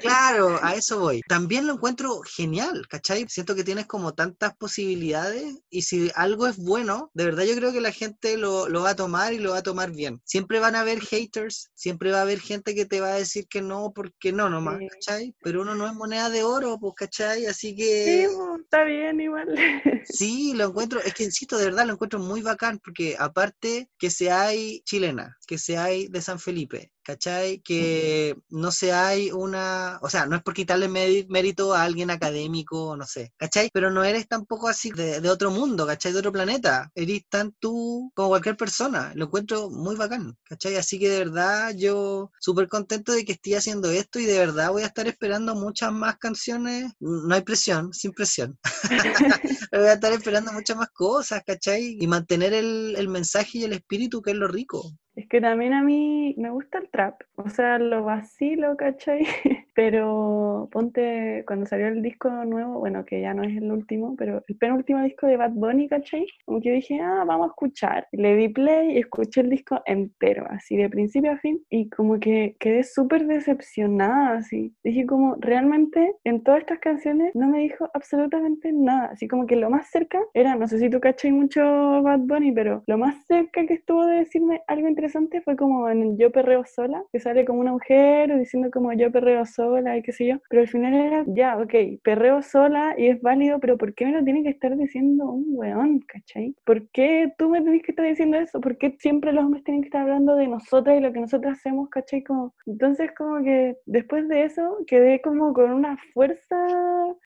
Claro, a eso voy. También lo encuentro genial, ¿cachai? Siento que tienes como tantas posibilidades y si algo es bueno, de verdad yo creo que la gente lo, lo va a tomar y lo va a tomar bien. Siempre van a haber haters, siempre va a haber gente que te va a decir que no, porque no nomás, Sí. ¿cachai? Pero uno no es moneda de oro, pues, ¿cachai? Así que... Sí, po, está bien igual. Sí, lo encuentro, es que insisto, de verdad lo encuentro muy bacán, porque aparte que seáis chilena, que seáis de San Felipe, ¿cachai? Que no seáis una, o sea, no es por quitarle mé- mérito a alguien académico, no sé, ¿cachai? Pero no eres tampoco así de, de otro mundo, ¿cachai? De otro planeta, eres tan tú como cualquier persona, lo encuentro muy bacán, ¿cachai? Así que de verdad yo súper contento de que esté haciendo esto y de verdad voy a estar esperando muchas más canciones, no hay presión, sin presión. Voy a estar esperando muchas más cosas, ¿cachai? Y mantener el, el mensaje y el espíritu, que es lo rico. Es que también a mí me gusta el trap, o sea, lo vacilo, ¿cachai? pero ponte, cuando salió el disco nuevo, bueno, que ya no es el último, pero el penúltimo disco de Bad Bunny, ¿cachai? Como que dije, ah, vamos a escuchar. Le di play y escuché el disco entero, así de principio a fin, y como que quedé súper decepcionada, así. Dije como, realmente en todas estas canciones no me dijo absolutamente nada, así como que lo más cerca era, no sé si tú cachai mucho Bad Bunny, pero lo más cerca que estuvo de decirme algo interesante fue como en Yo Perreo Sola, que sale como una mujer diciendo como Yo Perreo Sola y qué sé yo, pero al final era, ya, ok, perreo sola y es válido, pero ¿por qué me lo tiene que estar diciendo un weón, cachai? ¿Por qué tú me tenés que estar diciendo eso? ¿Por qué siempre los hombres tienen que estar hablando de nosotras y lo que nosotras hacemos, cachai? Como, entonces como que después de eso quedé como con una fuerza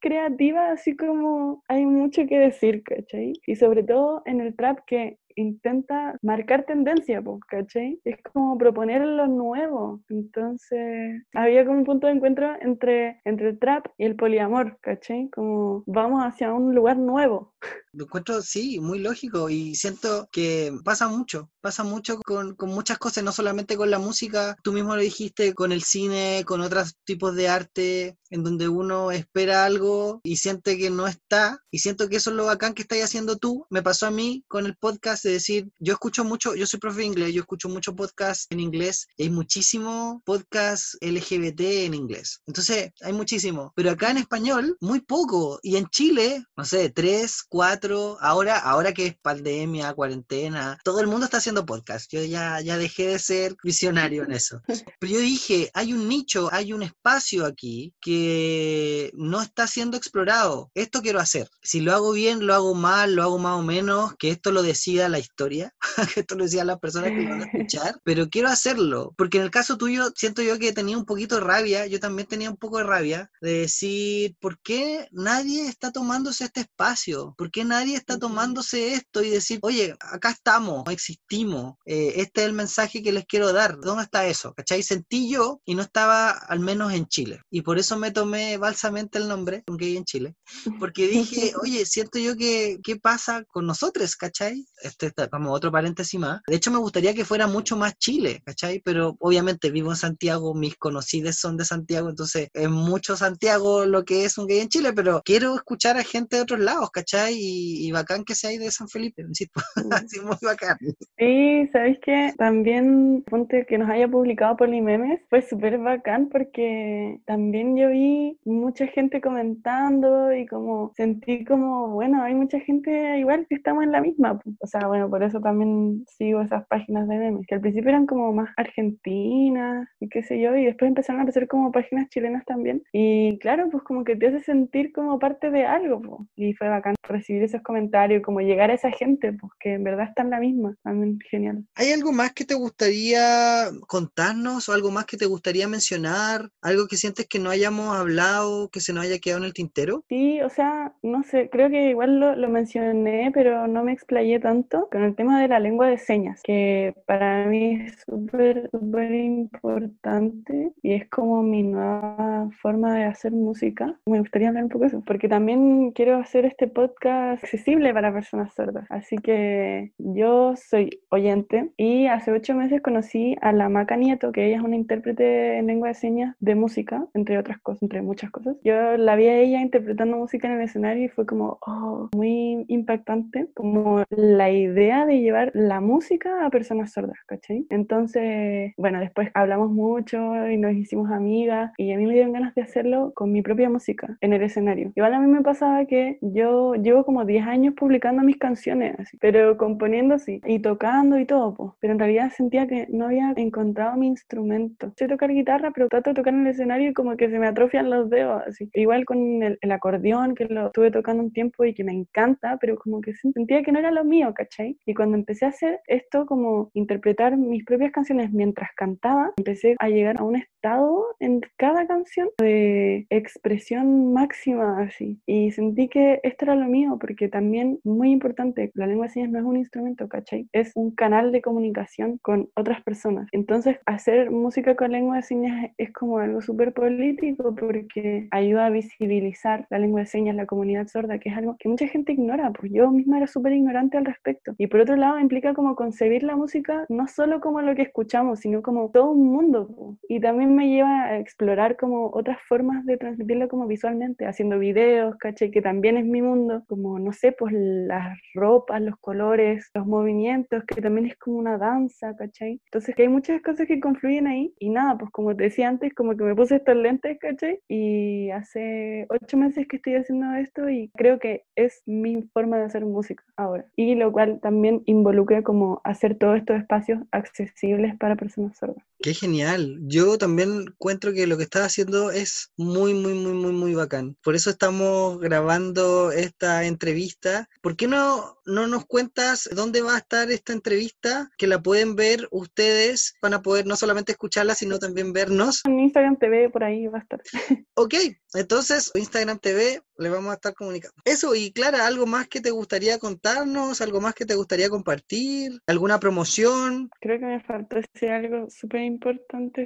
creativa, así como hay mucho que decir, cachai? Y sobre todo en el trap que intenta marcar tendencia, ¿cachai? Es como proponer lo nuevo. Entonces, había como un punto de encuentro entre, entre el trap y el poliamor, ¿cachai? Como vamos hacia un lugar nuevo. Lo encuentro, sí, muy lógico y siento que pasa mucho, pasa mucho con, con, muchas cosas, no solamente con la música, tú mismo lo dijiste, con el cine, con otros tipos de arte, en donde uno espera algo y siente que no está, y siento que eso es lo bacán que estás haciendo tú. Me pasó a mí con el podcast de decir, yo escucho mucho, yo soy profe de inglés, yo escucho mucho podcast en inglés, y hay muchísimo podcast LGBT en inglés. Entonces, hay muchísimo, pero acá en español, muy poco, y en Chile, no sé, tres, cuatro, ahora, ahora que es pandemia, cuarentena, todo el mundo está haciendo podcast. Yo ya, ya dejé de ser visionario en eso. Pero yo dije, hay un nicho, hay un espacio aquí que no está siendo explorado. Esto quiero hacer. Si lo hago bien, lo hago mal, lo hago más o menos, que esto lo decida la historia, que esto lo decida la persona que lo van a escuchar, pero quiero hacerlo. Porque en el caso tuyo, siento yo que tenía un poquito de rabia, yo también tenía un poco de rabia de decir, ¿por qué nadie está tomándose este espacio? ¿Por qué nadie está tomándose esto y decir, oye, acá estamos, existimos, eh, este es el mensaje que les quiero dar, ¿dónde está eso? ¿Cachai? Sentí yo y no estaba al menos en Chile. Y por eso me tomé balsamente el nombre, un gay en Chile, porque dije, oye, siento yo que, ¿qué pasa con nosotros? ¿Cachai? Este está como otro paréntesis más. De hecho, me gustaría que fuera mucho más Chile, ¿cachai? Pero obviamente vivo en Santiago, mis conocidos son de Santiago, entonces es mucho Santiago lo que es un gay en Chile, pero quiero escuchar a gente de otros lados, ¿cachai? Y y, bacán que sea ahí de San Felipe, insisto, así muy bacán. Sí, ¿sabéis que También, ponte que nos haya publicado Polimemes, fue súper bacán porque también yo vi mucha gente comentando y como sentí como, bueno, hay mucha gente igual que estamos en la misma, o sea, bueno, por eso también sigo esas páginas de memes, que al principio eran como más argentinas y qué sé yo, y después empezaron a aparecer como páginas chilenas también, y claro, pues como que te hace sentir como parte de algo, y fue bacán recibir esos comentarios, como llegar a esa gente, pues que en verdad está en la misma. También genial. ¿Hay algo más que te gustaría contarnos o algo más que te gustaría mencionar? ¿Algo que sientes que no hayamos hablado, que se nos haya quedado en el tintero? Sí, o sea, no sé, creo que igual lo, lo mencioné, pero no me explayé tanto con el tema de la lengua de señas, que para mí es súper, súper importante y es como mi nueva forma de hacer música. Me gustaría hablar un poco de eso, porque también quiero hacer este podcast accesible para personas sordas. Así que yo soy oyente y hace ocho meses conocí a la Maca Nieto, que ella es una intérprete en lengua de señas de música, entre otras cosas, entre muchas cosas. Yo la vi a ella interpretando música en el escenario y fue como, oh, muy impactante, como la idea de llevar la música a personas sordas, ¿cachai? Entonces, bueno, después hablamos mucho y nos hicimos amigas y a mí me dieron ganas de hacerlo con mi propia música en el escenario. Igual a mí me pasaba que yo llevo como 10 años publicando mis canciones, así, pero componiendo sí, y tocando y todo, pues. pero en realidad sentía que no había encontrado mi instrumento. Sé tocar guitarra, pero trato de tocar en el escenario y como que se me atrofian los dedos, así. Igual con el, el acordeón, que lo estuve tocando un tiempo y que me encanta, pero como que sentía que no era lo mío, ¿cachai? Y cuando empecé a hacer esto, como interpretar mis propias canciones mientras cantaba, empecé a llegar a un estado en cada canción de expresión máxima, así. Y sentí que esto era lo mío, porque también, muy importante, la lengua de señas no es un instrumento, ¿cachai? Es un canal de comunicación con otras personas. Entonces, hacer música con lengua de señas es como algo súper político porque ayuda a visibilizar la lengua de señas, la comunidad sorda, que es algo que mucha gente ignora, pues yo misma era súper ignorante al respecto. Y por otro lado, implica como concebir la música no solo como lo que escuchamos, sino como todo un mundo. Y también me lleva a explorar como otras formas de transmitirlo como visualmente, haciendo videos, ¿cachai? Que también es mi mundo, como, no sé, pues las ropas, los colores, los movimientos, que también es como una danza, ¿cachai? Entonces que hay muchas cosas que confluyen ahí y nada, pues como te decía antes, como que me puse estos lentes, ¿cachai? Y hace ocho meses que estoy haciendo esto y creo que es mi forma de hacer música ahora. Y lo cual también involucra como hacer todos estos espacios accesibles para personas sordas. Qué genial. Yo también encuentro que lo que estás haciendo es muy, muy, muy, muy, muy bacán. Por eso estamos grabando esta entrevista. ¿Por qué no, no nos cuentas dónde va a estar esta entrevista? Que la pueden ver ustedes, van a poder no solamente escucharla, sino también vernos. En Instagram TV, por ahí va a estar. Ok, entonces Instagram TV le vamos a estar comunicando. Eso, y Clara, ¿algo más que te gustaría contarnos? ¿Algo más que te gustaría compartir? ¿Alguna promoción? Creo que me faltó decir algo súper importante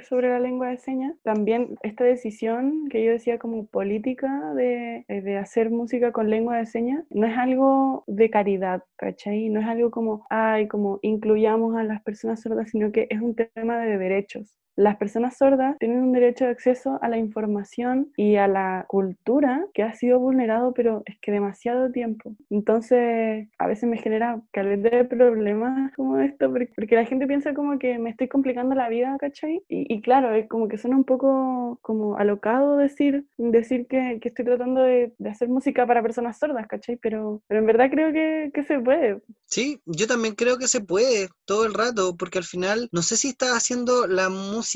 sobre la lengua de señas. También esta decisión que yo decía como política de, eh, de hacer música con lengua de señas no es algo de caridad, ¿cachai? No es algo como, ay, como incluyamos a las personas sordas, sino que es un tema de derechos las personas sordas tienen un derecho de acceso a la información y a la cultura que ha sido vulnerado, pero es que demasiado tiempo. Entonces, a veces me genera caleta de problemas como esto, porque, la gente piensa como que me estoy complicando la vida, ¿cachai? Y, claro, es como que suena un poco como alocado decir, decir que, que estoy tratando de, de, hacer música para personas sordas, ¿cachai? Pero, pero en verdad creo que, que se puede. Sí, yo también creo que se puede todo el rato, porque al final, no sé si estás haciendo la música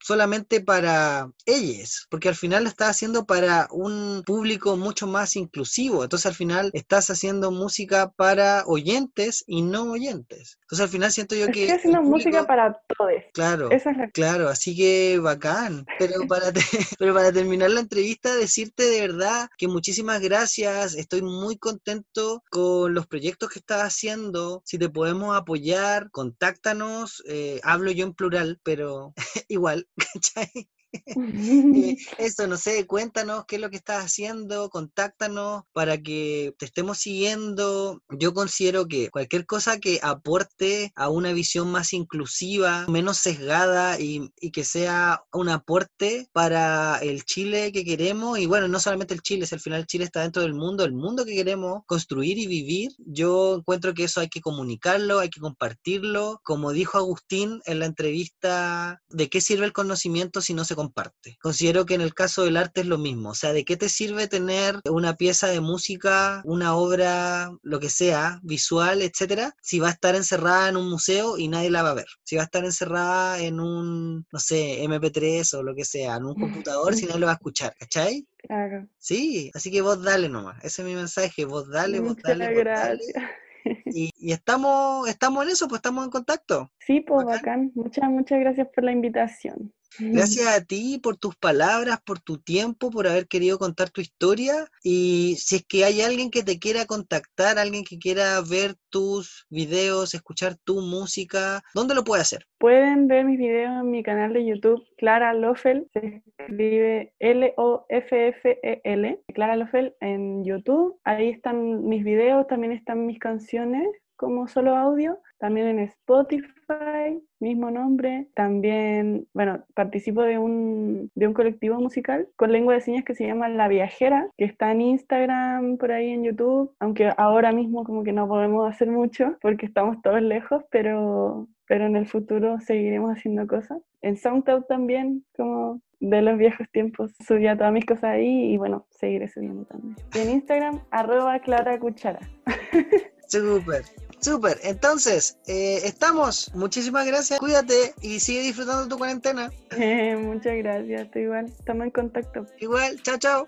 solamente para ellos, porque al final lo estás haciendo para un público mucho más inclusivo. Entonces al final estás haciendo música para oyentes y no oyentes. Entonces al final siento yo que... Estoy haciendo música para todos. Claro, claro, así que bacán. Pero para, pero para terminar la entrevista, decirte de verdad que muchísimas gracias. Estoy muy contento con los proyectos que estás haciendo. Si te podemos apoyar, contáctanos. Eh, hablo yo en plural, pero igual, ¿cachai? Eh, eso, no sé, cuéntanos qué es lo que estás haciendo, contáctanos para que te estemos siguiendo. Yo considero que cualquier cosa que aporte a una visión más inclusiva, menos sesgada y, y que sea un aporte para el Chile que queremos, y bueno, no solamente el Chile, si al final Chile está dentro del mundo, el mundo que queremos construir y vivir, yo encuentro que eso hay que comunicarlo, hay que compartirlo. Como dijo Agustín en la entrevista, ¿de qué sirve el conocimiento si no se comparte. Considero que en el caso del arte es lo mismo, o sea, ¿de qué te sirve tener una pieza de música, una obra, lo que sea, visual, etcétera, si va a estar encerrada en un museo y nadie la va a ver? Si va a estar encerrada en un, no sé, MP3 o lo que sea, en un computador, si nadie lo va a escuchar, ¿cachai? Claro. Sí, así que vos dale nomás, ese es mi mensaje, vos dale, vos dale, vos gracias. Y, y, estamos, estamos en eso, pues estamos en contacto. Sí, pues bacán. Muchas, muchas gracias por la invitación. Gracias a ti por tus palabras, por tu tiempo, por haber querido contar tu historia. Y si es que hay alguien que te quiera contactar, alguien que quiera ver tus videos, escuchar tu música, ¿dónde lo puede hacer? Pueden ver mis videos en mi canal de YouTube, Clara Lofel, se escribe L-O-F-F-E-L, Clara Lofel en YouTube. Ahí están mis videos, también están mis canciones como solo audio, también en Spotify, mismo nombre, también, bueno, participo de un, de un colectivo musical con lengua de señas que se llama La Viajera, que está en Instagram, por ahí en YouTube, aunque ahora mismo como que no podemos hacer mucho porque estamos todos lejos, pero, pero en el futuro seguiremos haciendo cosas. En SoundCloud también, como de los viejos tiempos, subía todas mis cosas ahí y bueno, seguiré subiendo también. En Instagram, arroba Clara Cuchara. Súper. Súper, entonces, eh, estamos. Muchísimas gracias. Cuídate y sigue disfrutando tu cuarentena. Eh, muchas gracias, tú igual. Estamos en contacto. Igual, chao, chao.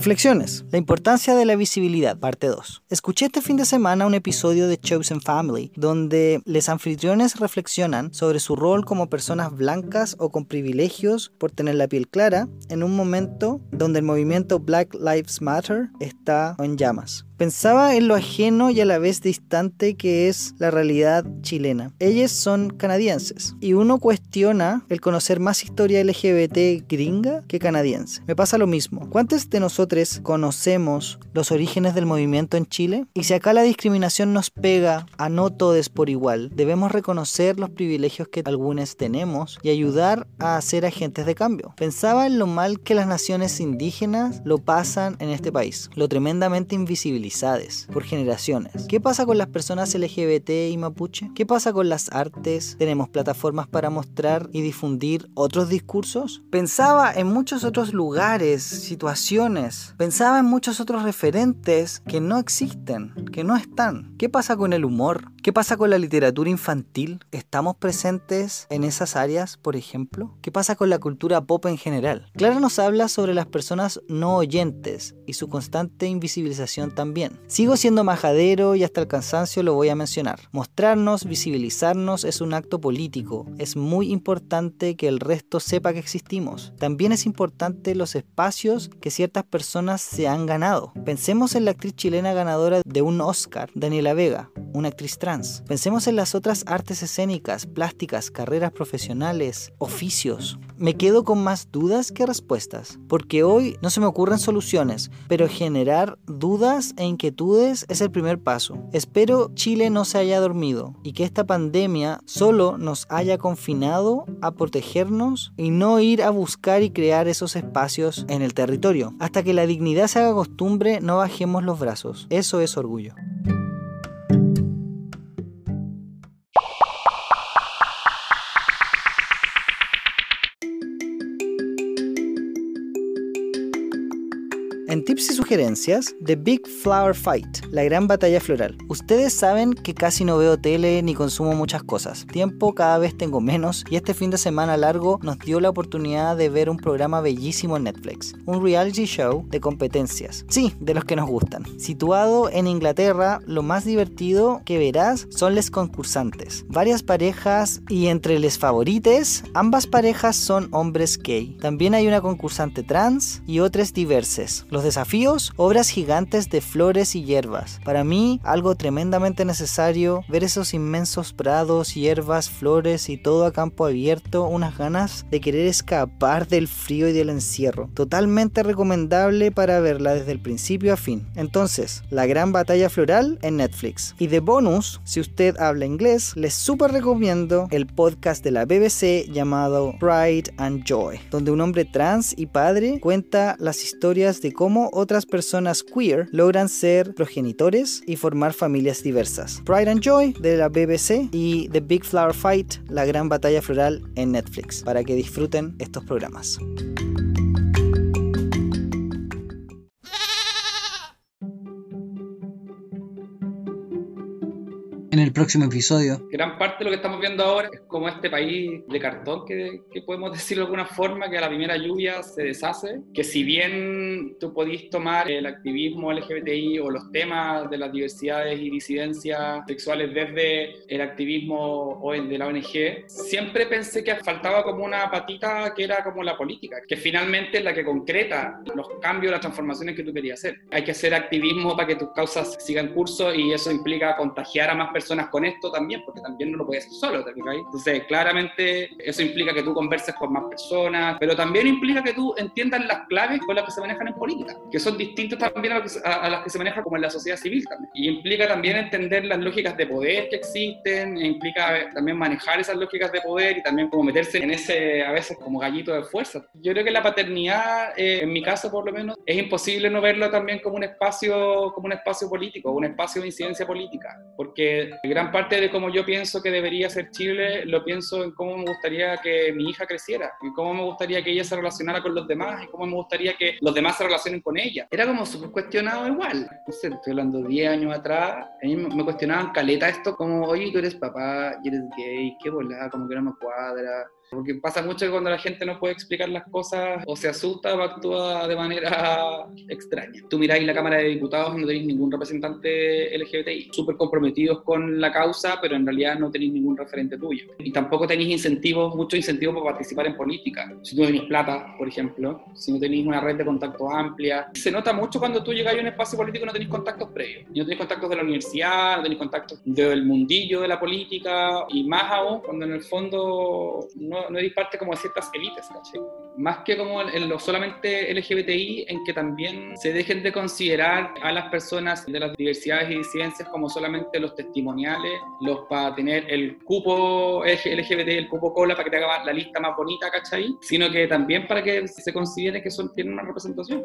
Reflexiones. La importancia de la visibilidad, parte 2. Escuché este fin de semana un episodio de Chosen Family donde los anfitriones reflexionan sobre su rol como personas blancas o con privilegios por tener la piel clara en un momento donde el movimiento Black Lives Matter está en llamas. Pensaba en lo ajeno y a la vez distante que es la realidad chilena. Ellos son canadienses y uno cuestiona el conocer más historia LGBT gringa que canadiense. Me pasa lo mismo. ¿Cuántos de nosotros conocemos los orígenes del movimiento en Chile? Y si acá la discriminación nos pega a no todos por igual, debemos reconocer los privilegios que algunos tenemos y ayudar a ser agentes de cambio. Pensaba en lo mal que las naciones indígenas lo pasan en este país, lo tremendamente invisibilizado por generaciones. ¿Qué pasa con las personas LGBT y mapuche? ¿Qué pasa con las artes? ¿Tenemos plataformas para mostrar y difundir otros discursos? Pensaba en muchos otros lugares, situaciones. Pensaba en muchos otros referentes que no existen, que no están. ¿Qué pasa con el humor? ¿Qué pasa con la literatura infantil? ¿Estamos presentes en esas áreas, por ejemplo? ¿Qué pasa con la cultura pop en general? Clara nos habla sobre las personas no oyentes y su constante invisibilización también. Sigo siendo majadero y hasta el cansancio lo voy a mencionar. Mostrarnos, visibilizarnos es un acto político. Es muy importante que el resto sepa que existimos. También es importante los espacios que ciertas personas se han ganado. Pensemos en la actriz chilena ganadora de un Oscar, Daniela Vega, una actriz trans Pensemos en las otras artes escénicas, plásticas, carreras profesionales, oficios. Me quedo con más dudas que respuestas, porque hoy no se me ocurren soluciones, pero generar dudas e inquietudes es el primer paso. Espero Chile no se haya dormido y que esta pandemia solo nos haya confinado a protegernos y no ir a buscar y crear esos espacios en el territorio. Hasta que la dignidad se haga costumbre, no bajemos los brazos. Eso es orgullo. Tips y sugerencias, The Big Flower Fight, la gran batalla floral. Ustedes saben que casi no veo tele ni consumo muchas cosas. Tiempo cada vez tengo menos y este fin de semana largo nos dio la oportunidad de ver un programa bellísimo en Netflix. Un reality show de competencias. Sí, de los que nos gustan. Situado en Inglaterra, lo más divertido que verás son les concursantes. Varias parejas y entre les favorites, ambas parejas son hombres gay. También hay una concursante trans y otras diverses desafíos, obras gigantes de flores y hierbas. Para mí, algo tremendamente necesario, ver esos inmensos prados, hierbas, flores y todo a campo abierto, unas ganas de querer escapar del frío y del encierro. Totalmente recomendable para verla desde el principio a fin. Entonces, la gran batalla floral en Netflix. Y de bonus, si usted habla inglés, les super recomiendo el podcast de la BBC llamado Pride and Joy, donde un hombre trans y padre cuenta las historias de cómo otras personas queer logran ser progenitores y formar familias diversas. Pride and Joy de la BBC y The Big Flower Fight, la gran batalla floral en Netflix, para que disfruten estos programas. En el próximo episodio. Gran parte de lo que estamos viendo ahora es como este país de cartón, que, que podemos decirlo de alguna forma, que a la primera lluvia se deshace, que si bien tú podís tomar el activismo LGBTI o los temas de las diversidades y disidencias sexuales desde el activismo de la ONG, siempre pensé que faltaba como una patita que era como la política, que finalmente es la que concreta los cambios, las transformaciones que tú querías hacer. Hay que hacer activismo para que tus causas sigan curso y eso implica contagiar a más personas personas con esto también, porque también no lo puedes hacer solo, ¿te Entonces, claramente eso implica que tú converses con más personas, pero también implica que tú entiendas las claves con las que se manejan en política, que son distintas también a, las que se manejan como en la sociedad civil también. Y implica también entender las lógicas de poder que existen, e implica también manejar esas lógicas de poder y también como meterse en ese, a veces, como gallito de fuerza. Yo creo que la paternidad, eh, en mi caso por lo menos, es imposible no verlo también como un espacio, como un espacio político, un espacio de incidencia política, porque gran parte de cómo yo pienso que debería ser Chile, lo pienso en cómo me gustaría que mi hija creciera, y cómo me gustaría que ella se relacionara con los demás, y cómo me gustaría que los demás se relacionen con ella. Era como súper cuestionado igual. No sé, estoy hablando 10 años atrás, a mí me cuestionaban caleta esto como, oye, tú eres papá y eres gay, qué volada, como que no me cuadra Porque pasa mucho que cuando la gente no puede explicar las cosas o se asusta o actúa de manera extraña. Tú miráis la Cámara de Diputados y no tenéis ningún representante LGBTI, súper comprometidos con la causa, pero en realidad no tenéis ningún referente tuyo. Y tampoco tenéis incentivos, muchos incentivos para participar en política. Si no tenéis plata, por ejemplo, si no tenéis una red de contactos amplia. Se nota mucho cuando tú llegas a un espacio político y no tenéis contactos previos. No tenéis contactos de la universidad, no tenéis contactos del mundillo de la política, y más aún cuando en el fondo no, eres parte como de ciertas élites, ¿cachai? Más que como en lo solamente LGBTI, en que también se dejen de considerar a las personas de las diversidades y disidencias como solamente los testimoniales, los para tener el cupo LGBTI, el cupo cola, para que te haga la lista más bonita, ¿cachai? Sino que también para que se considere que son, tienen una representación.